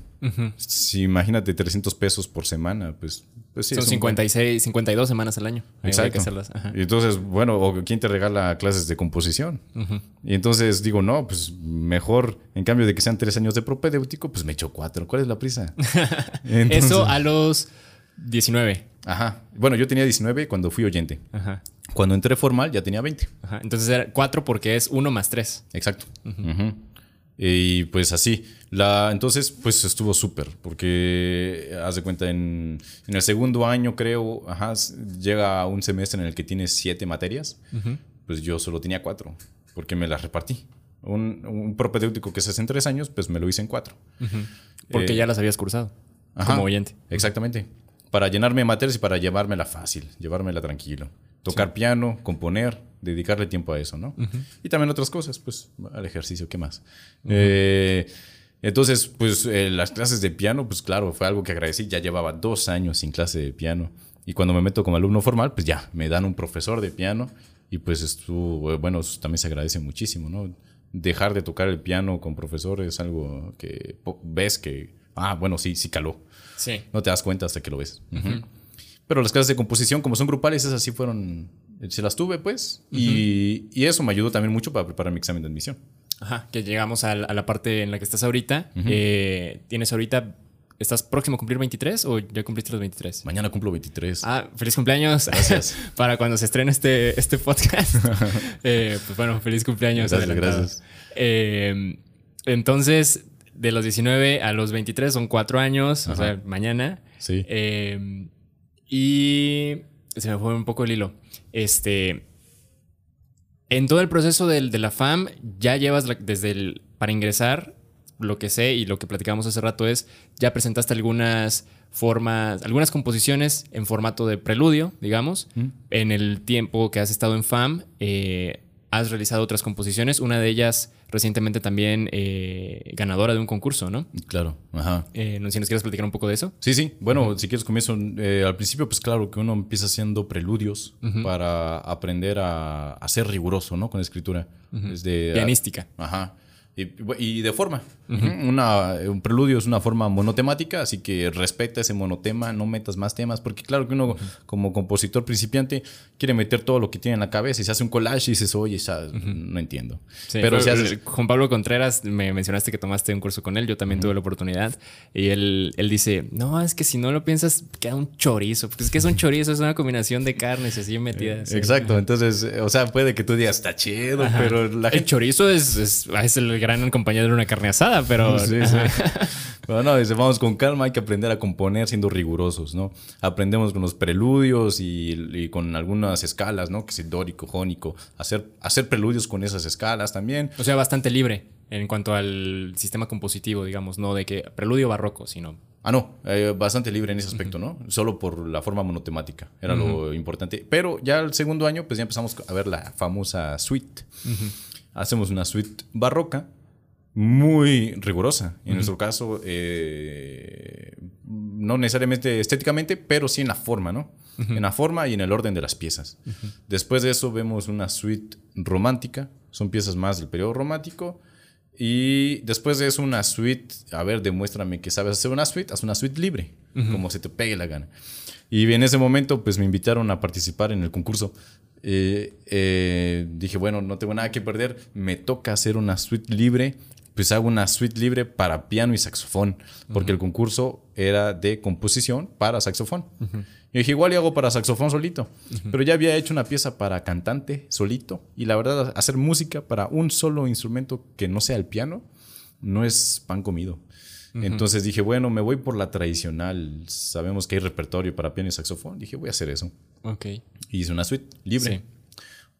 Si imagínate 300 pesos por semana, pues, pues sí. Son es un 56, 52 semanas al año. Exacto. Que hacerlas. Y entonces, bueno, o quién te regala clases de composición. Y entonces digo, no, pues mejor, en cambio de que sean tres años de propedéutico, pues me echo cuatro. ¿Cuál es la prisa? Entonces- Eso a los 19. Ajá. Bueno, yo tenía 19 cuando fui oyente. Ajá. Cuando entré formal ya tenía 20. Ajá. Entonces era 4 porque es 1 más 3. Exacto. Ujú. Y pues así. La, entonces, pues estuvo súper, porque haz de cuenta, en, en el segundo año creo, ajá, llega un semestre en el que tienes siete materias, pues yo solo tenía cuatro, porque me las repartí. Un, un propedéutico que se hace en tres años, pues me lo hice en cuatro. Porque Eh, ya las habías cursado. Ajá, Como oyente. Exactamente. Para llenarme de materias y para llevármela fácil, llevármela tranquilo. Tocar piano, componer, dedicarle tiempo a eso, ¿no? Y también otras cosas, pues al ejercicio, ¿qué más? Eh, entonces, pues eh, las clases de piano, pues claro, fue algo que agradecí. Ya llevaba dos años sin clase de piano. Y cuando me meto como alumno formal, pues ya, me dan un profesor de piano. Y pues estuvo, eh, bueno, eso también se agradece muchísimo, ¿no? Dejar de tocar el piano con profesor es algo que ves que, ah, bueno, sí, sí caló. Sí. No te das cuenta hasta que lo ves. Ujú. Pero las clases de composición, como son grupales, esas sí fueron. Se las tuve, pues. y, y eso me ayudó también mucho para preparar mi examen de admisión. Ajá. Que llegamos a la, a la parte en la que estás ahorita. Eh, ¿Tienes ahorita. ¿Estás próximo a cumplir 23 o ya cumpliste los 23? Mañana cumplo 23. Ah, feliz cumpleaños. Gracias. Para cuando se estrene este, este podcast. Eh, pues bueno, feliz cumpleaños. Gracias, adelantado. gracias. Eh, entonces, de los 19 a los 23 son cuatro años, o sea, mañana. Sí. Eh, y se me fue un poco el hilo. Este. En todo el proceso del- de la FAM, ya llevas desde el. Para ingresar, lo que sé y lo que platicábamos hace rato es. Ya presentaste algunas formas, algunas composiciones en formato de preludio, digamos. Mm. En el tiempo que has estado en FAM, eh, has realizado otras composiciones, una de ellas recientemente también eh, ganadora de un concurso, ¿no? Claro, ajá. Eh, si nos quieres platicar un poco de eso. Sí, sí. Bueno, si quieres comienzo. eh, al principio, pues claro que uno empieza haciendo preludios para aprender a, a ser riguroso, ¿no? Con la escritura. Desde, Pianística. Ajá. Y, y de forma. Una, un preludio es una forma monotemática, así que respeta ese monotema, no metas más temas, porque claro que uno como compositor principiante quiere meter todo lo que tiene en la cabeza y se hace un collage y dices, oye, ya, no entiendo. Sí, Pero si haces... Juan Pablo Contreras, me mencionaste que tomaste un curso con él, yo también tuve la oportunidad, y él, él dice, no, es que si no lo piensas, queda un chorizo, porque es que es un chorizo, es una combinación de carnes así metidas. sí. Exacto, entonces, eh, o sea, puede que tú digas, está chido, Ajá. pero la El gente... chorizo es, es, es el gran compañero de una carne asada, pero... Sí, sí. Pero no, dice, vamos con calma, hay que aprender a componer siendo rigurosos, ¿no? Aprendemos con los preludios y, y con algunas escalas, ¿no? Que es dórico, jónico, hacer, hacer preludios con esas escalas también. O sea, bastante libre en cuanto al sistema compositivo, digamos, no de que preludio barroco, sino... Ah, no, eh, bastante libre en ese aspecto, ¿no? Solo por la forma monotemática, era lo importante. Pero ya el segundo año, pues ya empezamos a ver la famosa suite. Hacemos una suite barroca muy rigurosa. En nuestro caso, eh, no necesariamente estéticamente, pero sí en la forma, ¿no? En la forma y en el orden de las piezas. Después de eso vemos una suite romántica, son piezas más del periodo romántico. Y después de eso una suite, a ver, demuéstrame que sabes hacer una suite, haz una suite libre, como se te pegue la gana. Y en ese momento, pues me invitaron a participar en el concurso. Eh, eh, dije, bueno, no tengo nada que perder, me toca hacer una suite libre, pues hago una suite libre para piano y saxofón, porque el concurso era de composición para saxofón. Yo dije, igual y hago para saxofón solito, pero ya había hecho una pieza para cantante solito, y la verdad, hacer música para un solo instrumento que no sea el piano, no es pan comido. Entonces dije, bueno, me voy por la tradicional. Sabemos que hay repertorio para piano y saxofón. Dije, voy a hacer eso. Ok. Y hice una suite libre Sí.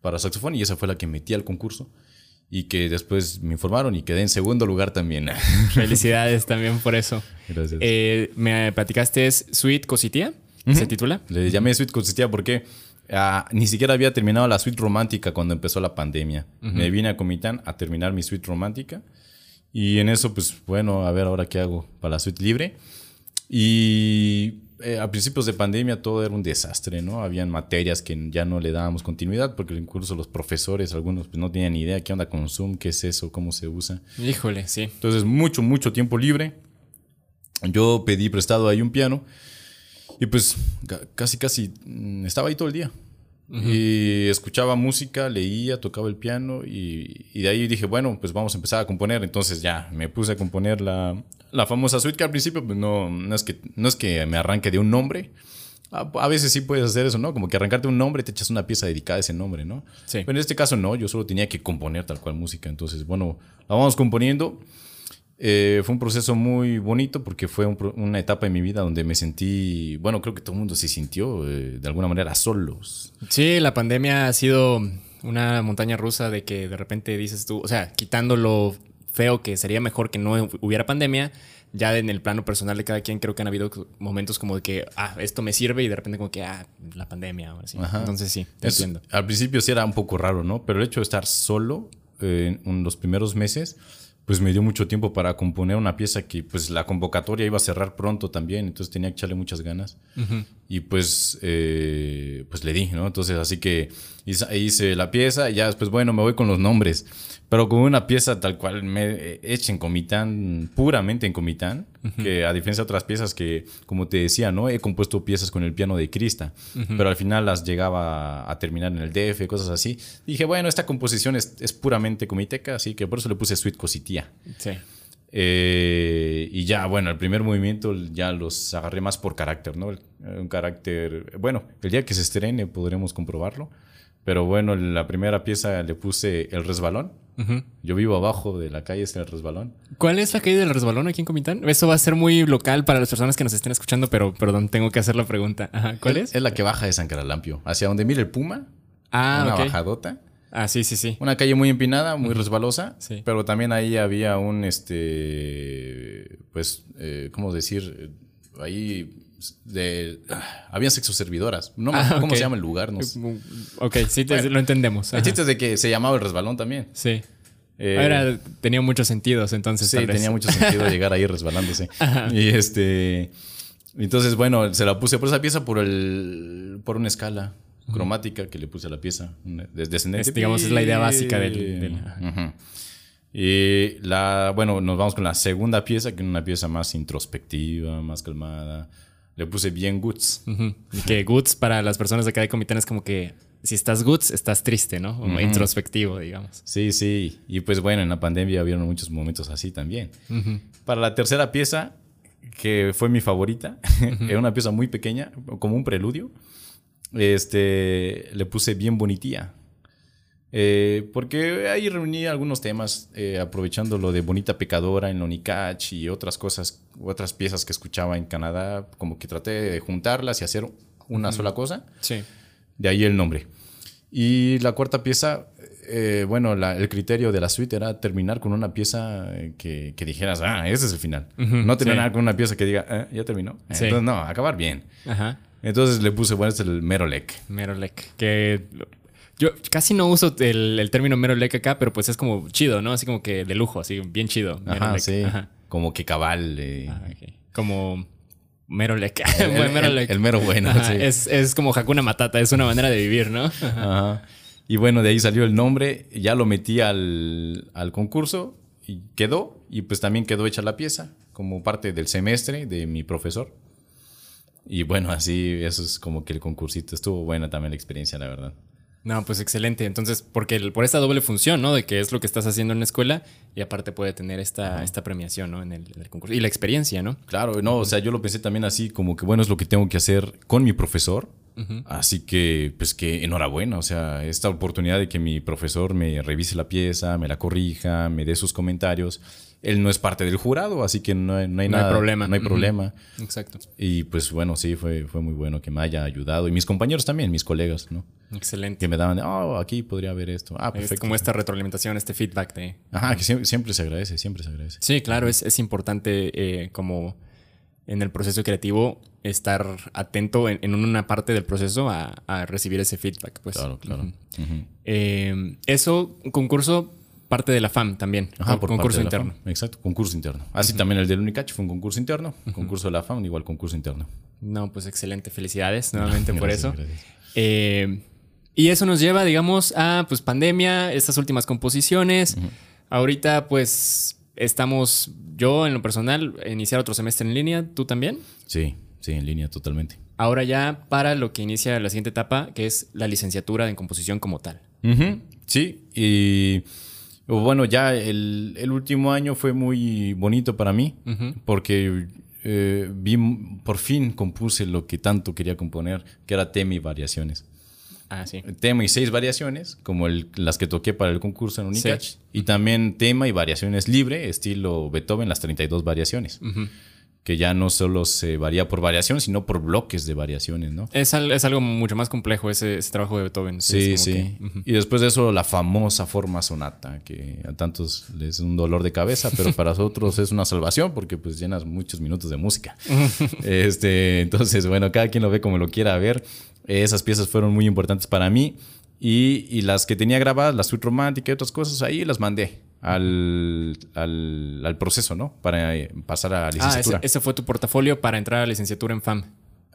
para saxofón y esa fue la que metí al concurso. Y que después me informaron y quedé en segundo lugar también. Felicidades también por eso. Gracias. Eh, me platicaste, es Sweet Cositía, se titula. Le llamé suite consistía porque ah, ni siquiera había terminado la suite romántica cuando empezó la pandemia. Me vine a Comitán a terminar mi suite romántica. Y en eso, pues bueno, a ver ahora qué hago para la suite libre. Y eh, a principios de pandemia todo era un desastre, ¿no? Habían materias que ya no le dábamos continuidad porque incluso los profesores, algunos pues, no tenían ni idea qué onda con Zoom, qué es eso, cómo se usa. Híjole, sí. Entonces, mucho, mucho tiempo libre. Yo pedí prestado ahí un piano y pues ca- casi, casi mm, estaba ahí todo el día. Y escuchaba música, leía, tocaba el piano y, y de ahí dije, bueno, pues vamos a empezar a componer. Entonces ya me puse a componer la, la famosa suite que al principio pues no, no, es que, no es que me arranque de un nombre. A, a veces sí puedes hacer eso, ¿no? Como que arrancarte un nombre y te echas una pieza dedicada a ese nombre, ¿no? Sí. Pero en este caso no, yo solo tenía que componer tal cual música. Entonces, bueno, la vamos componiendo. Eh, fue un proceso muy bonito porque fue un una etapa en mi vida donde me sentí, bueno, creo que todo el mundo se sintió eh, de alguna manera solos. Sí, la pandemia ha sido una montaña rusa de que de repente dices tú, o sea, quitando lo feo que sería mejor que no hubiera pandemia, ya en el plano personal de cada quien creo que han habido momentos como de que, ah, esto me sirve y de repente como que, ah, la pandemia ahora sí. Ajá. Entonces sí, te Es- entiendo. al principio sí era un poco raro, ¿no? Pero el hecho de estar solo eh, en los primeros meses, pues me dio mucho tiempo para componer una pieza que pues la convocatoria iba a cerrar pronto también, entonces tenía que echarle muchas ganas. Y pues, eh, pues le di, ¿no? Entonces así que hice, la pieza y ya después, bueno, me voy con los nombres. Pero con una pieza tal cual me eh, hecha en Comitán, puramente en Comitán, que a diferencia de otras piezas que, como te decía, ¿no? He compuesto piezas con el piano de Crista, pero al final las llegaba a terminar en el DF, cosas así. Dije, bueno, esta composición es, es puramente comiteca, así que por eso le puse Sweet Cositía. Sí. Eh, y ya, bueno, el primer movimiento ya los agarré más por carácter, ¿no? Un carácter, bueno, el día que se estrene podremos comprobarlo. Pero bueno, la primera pieza le puse el resbalón. Yo vivo abajo de la calle, está el resbalón. ¿Cuál es la calle del resbalón aquí en Comitán? Eso va a ser muy local para las personas que nos estén escuchando, pero perdón, tengo que hacer la pregunta. Ajá, ¿Cuál es? Es la que baja de San Caralampio, hacia donde mira el Puma. Ah, una bajadota. Ah, sí, sí, sí. Una calle muy empinada, muy resbalosa, Sí. pero también ahí había un, este, pues, eh, ¿cómo decir? Ahí de ah, había sexo servidoras. No me Ah, cómo se llama el lugar, no sé. Ok, sí, te- lo entendemos. El ajá. chiste es de que se llamaba el resbalón también. Sí. Eh, Era, tenía muchos sentidos, entonces. Sí, tal vez. tenía mucho sentido llegar ahí resbalándose. Y este. Entonces, bueno, se la puse por esa pieza por el. por una escala cromática que le puse a la pieza. Descendente. Es, digamos, es la idea básica del- del-. Y la. Bueno, nos vamos con la segunda pieza, que es una pieza más introspectiva, más calmada. Le puse bien goods. Que goods para las personas de acá de Comitán es como que si estás goods, estás triste, ¿no? O introspectivo, digamos. Sí, sí. Y pues bueno, en la pandemia hubieron muchos momentos así también. Para la tercera pieza, que fue mi favorita, era una pieza muy pequeña, como un preludio, este, le puse bien bonitía. Eh, porque ahí reuní algunos temas, eh, aprovechando lo de Bonita Pecadora en Lonicach y otras cosas, otras piezas que escuchaba en Canadá, como que traté de juntarlas y hacer una sola cosa. Sí. De ahí el nombre. Y la cuarta pieza, eh, bueno, la- el criterio de la suite era terminar con una pieza eh, que, que dijeras, ah, ese es el final. no terminar sí. con una pieza que diga, "Ah, ya terminó. Sí. Entonces, no, acabar bien. Ajá. Entonces le puse, bueno, este es el Merolec. Merolec. Que yo casi no uso el, el término Merolec acá, pero pues es como chido, ¿no? Así como que de lujo, así bien chido. Ajá, sí. Ajá. Como que cabal. eh, Ah, ok. Como Merolec. el, Buen el- Merolec. el mero bueno. Ajá, sí. es, es como Hakuna Matata, es una manera de vivir, ¿no? Ajá. Y bueno, de ahí salió el nombre, ya lo metí al, al concurso y quedó, y pues también quedó hecha la pieza como parte del semestre de mi profesor. Y bueno, así, eso es como que el concursito. Estuvo buena también la experiencia, la verdad. No, pues excelente. Entonces, porque el- por esta doble función, ¿no? De que es lo que estás haciendo en la escuela y aparte puede tener esta, esta premiación, ¿no? En el, en el concurso. Y la experiencia, ¿no? Claro, no, o sea, yo lo pensé también así, como que bueno, es lo que tengo que hacer con mi profesor. Así que, pues que enhorabuena, o sea, esta oportunidad de que mi profesor me revise la pieza, me la corrija, me dé sus comentarios. Él no es parte del jurado, así que no hay, no hay No hay nada. problema. No hay problema. Exacto. Y pues bueno, sí, fue, fue muy bueno que me haya ayudado. Y mis compañeros también, mis colegas, ¿no? Excelente. Que me daban, oh, aquí podría haber esto. Ah, Es perfecto. como esta retroalimentación, este feedback de... Ajá, que siempre, siempre se agradece, siempre se agradece. Sí, claro, es, es importante eh, como en el proceso creativo estar atento en, en una parte del proceso a, a recibir ese feedback. Pues. Claro, claro. Eh, eso, un concurso, parte de la FAM también. Ajá, por concurso interno. FAM. Exacto, concurso interno. Así también el del Unicach fue un concurso interno. Concurso de la FAM, igual concurso interno. No, pues excelente. Felicidades nuevamente por Gracias, eso. gracias. Eh, y eso nos lleva, digamos, a pues pandemia, estas últimas composiciones. Ahorita, pues, estamos, yo en lo personal, iniciar otro semestre en línea, ¿tú también? Sí, sí, en línea totalmente. Ahora ya para lo que inicia la siguiente etapa, que es la licenciatura en composición como tal. Sí, y bueno, ya el, el último año fue muy bonito para mí porque eh, vi, por fin compuse lo que tanto quería componer, que era tema y variaciones. Ah, sí. Tema y seis variaciones, como el- las que toqué para el concurso en Unicach. Sí. Y también tema y variaciones libre, estilo Beethoven, las 32 variaciones. Que ya no solo se varía por variación, sino por bloques de variaciones, ¿no? Es, al- es algo mucho más complejo ese, ese trabajo de Beethoven. Sí, como sí. que- ujú. Y después de eso, la famosa forma sonata, que a tantos les es un dolor de cabeza, pero para nosotros es una salvación porque pues llenas muchos minutos de música. este, entonces, bueno, cada quien lo ve como lo quiera ver. Esas piezas fueron muy importantes para mí. Y, y las que tenía grabadas, la suite romántica y otras cosas, ahí las mandé al, al, al proceso, ¿no? Para eh, pasar a Ah, ese, licenciatura. ese fue tu portafolio para entrar a la licenciatura en FAM.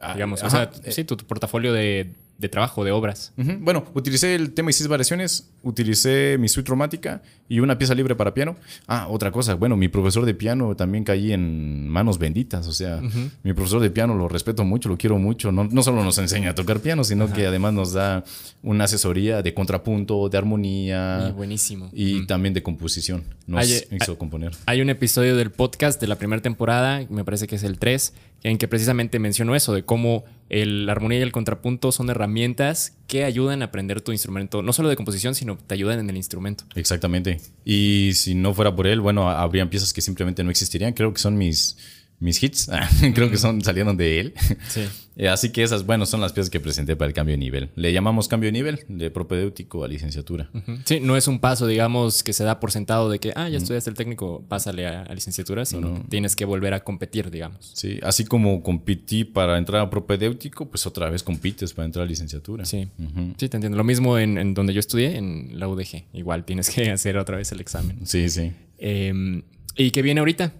Ah, digamos, ajá. o sea, sí, tu, tu portafolio de, de trabajo, de obras. Bueno, utilicé el tema y seis variaciones, utilicé mi suite romántica y una pieza libre para piano. Ah, otra cosa, bueno, mi profesor de piano también caí en manos benditas, o sea, mi profesor de piano lo respeto mucho, lo quiero mucho, no, no solo nos enseña a tocar piano, sino que además nos da una asesoría de contrapunto, de armonía Y buenísimo. y también de composición. Nos Oye, hizo componer. Hay un episodio del podcast de la primera temporada, me parece que es el 3, en que precisamente menciono eso, de cómo el, la armonía y el contrapunto son herramientas que ayudan a aprender tu instrumento, no solo de composición, sino te ayudan en el instrumento. Exactamente. Y si no fuera por él, bueno, habrían piezas que simplemente no existirían. Creo que son mis, mis hits, creo que son salieron de él. Sí. Eh, Así que esas, bueno, son las piezas que presenté para el cambio de nivel. Le llamamos cambio de nivel, de propedéutico a licenciatura. Sí, no es un paso, digamos, que se da por sentado de que, ah, ya estudiaste el técnico, pásale a, a licenciatura, sino que tienes que volver a competir, digamos. Sí, así como competí para entrar a propedéutico, pues otra vez compites para entrar a licenciatura. Sí, sí, te entiendo. Lo mismo en, en donde yo estudié, en la UDG. Igual tienes que hacer otra vez el examen. Sí, sí. Eh, ¿Y qué viene ahorita?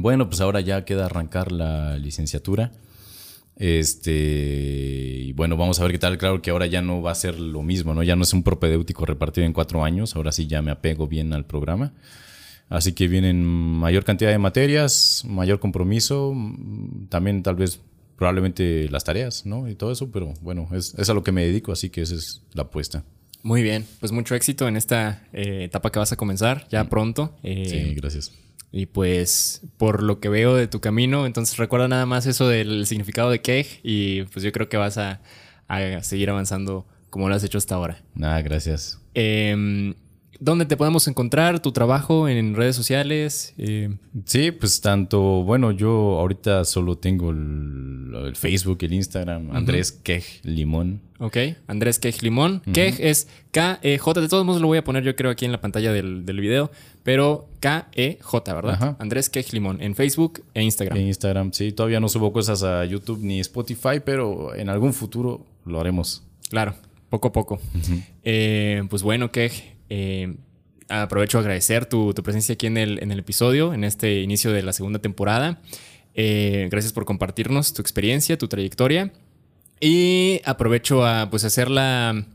Bueno, pues ahora ya queda arrancar la licenciatura. Este, y bueno, vamos a ver qué tal. Claro que ahora ya no va a ser lo mismo, ¿no? Ya no es un propedéutico repartido en cuatro años. Ahora sí ya me apego bien al programa. Así que vienen mayor cantidad de materias, mayor compromiso, mm, también tal vez probablemente las tareas, ¿no? Y todo eso, pero bueno, es, es a lo que me dedico, así que esa es la apuesta. Muy bien, pues mucho éxito en esta eh, etapa que vas a comenzar ya pronto. Eh, Sí, gracias. Y pues por lo que veo de tu camino, entonces recuerda nada más eso del significado de Keg y pues yo creo que vas a, a seguir avanzando como lo has hecho hasta ahora. Nada, gracias. Eh, ¿Dónde te podemos encontrar tu trabajo en redes sociales? Eh, Sí, pues tanto, bueno, yo ahorita solo tengo el, el Facebook, el Instagram, Andrés Quej Limón. ok, Andrés Keg Limón. Keg es K-E-J. De todos modos lo voy a poner yo creo aquí en la pantalla del, del video, pero K-E-J, ¿verdad? Ajá. Andrés Keg Limón en Facebook e Instagram. En Instagram, sí, todavía no subo cosas a YouTube ni Spotify, pero en algún futuro lo haremos. Claro, poco a poco. Eh, pues bueno, Kej, eh, aprovecho a agradecer tu, tu presencia aquí en el, en el episodio, en este inicio de la segunda temporada. Eh, gracias por compartirnos tu experiencia, tu trayectoria. Y aprovecho a pues hacerla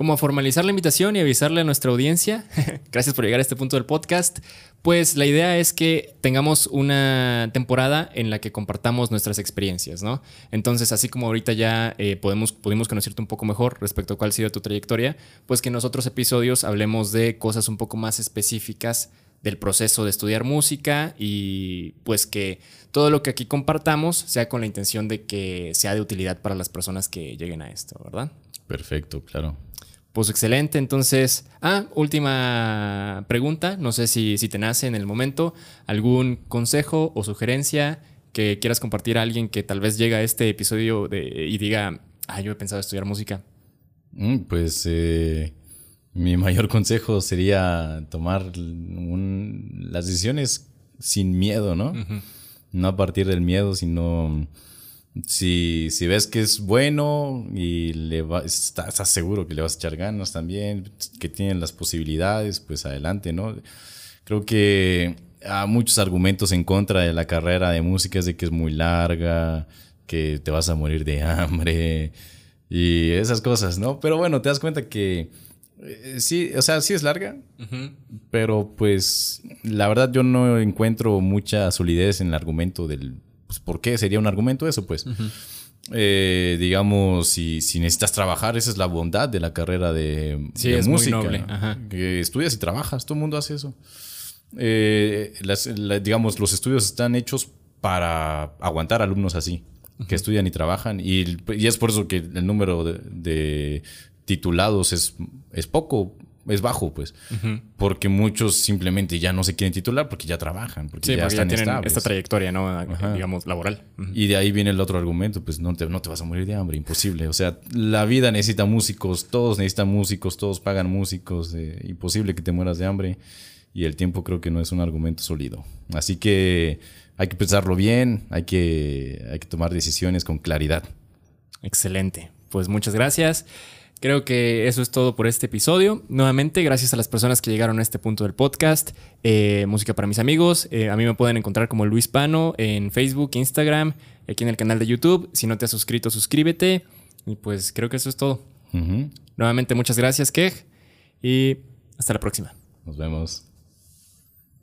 como a formalizar la invitación y avisarle a nuestra audiencia. Gracias por llegar a este punto del podcast. Pues la idea es que tengamos una temporada en la que compartamos nuestras experiencias, ¿no? Entonces, así como ahorita ya eh, podemos, pudimos conocerte un poco mejor respecto a cuál ha sido tu trayectoria, pues que en los otros episodios hablemos de cosas un poco más específicas del proceso de estudiar música y pues que todo lo que aquí compartamos sea con la intención de que sea de utilidad para las personas que lleguen a esto, ¿verdad? Perfecto, claro. Pues excelente, entonces, ah, última pregunta, no sé si, si te nace en el momento, algún consejo o sugerencia que quieras compartir a alguien que tal vez llega a este episodio de- y diga, ah, yo he pensado estudiar música. Mm, Pues eh, mi mayor consejo sería tomar un- las decisiones sin miedo, ¿no? No a partir del miedo, sino si, si ves que es bueno y le va, está- estás seguro que le vas a echar ganas también, que tienen las posibilidades, pues adelante, ¿no? Creo que hay muchos argumentos en contra de la carrera de música, es de que es muy larga, que te vas a morir de hambre y esas cosas, ¿no? Pero bueno, te das cuenta que eh, sí, o sea, sí es larga, pero pues la verdad yo no encuentro mucha solidez en el argumento del, pues, ¿por qué sería un argumento eso? Pues, Eh, digamos, si, si necesitas trabajar, esa es la bondad de la carrera de, Sí, de es muy música. noble, ajá. Que estudias y trabajas, todo el mundo hace eso. Eh, las- la- digamos, los estudios están hechos para aguantar alumnos así, que estudian y trabajan. Y, y es por eso que el número de, de titulados es, es poco, es bajo, pues. Porque muchos simplemente ya no se quieren titular porque ya trabajan, porque Sí, ya porque ya están tienen estables. esta trayectoria, ¿no? Ajá. Digamos, laboral. Y de ahí viene el otro argumento, pues no te, no te vas a morir de hambre, imposible. O sea, la vida necesita músicos, todos necesitan músicos, todos pagan músicos, eh, imposible que te mueras de hambre. Y el tiempo creo que no es un argumento sólido. Así que hay que pensarlo bien, hay que, hay que tomar decisiones con claridad. Excelente. Pues muchas gracias. Creo que eso es todo por este episodio. Nuevamente, gracias a las personas que llegaron a este punto del podcast. Eh, música para mis amigos. Eh, a mí me pueden encontrar como Luis Pano en Facebook, Instagram, aquí en el canal de YouTube. Si no te has suscrito, suscríbete. Y pues creo que eso es todo. Nuevamente, muchas gracias, Kej. Y hasta la próxima. Nos vemos.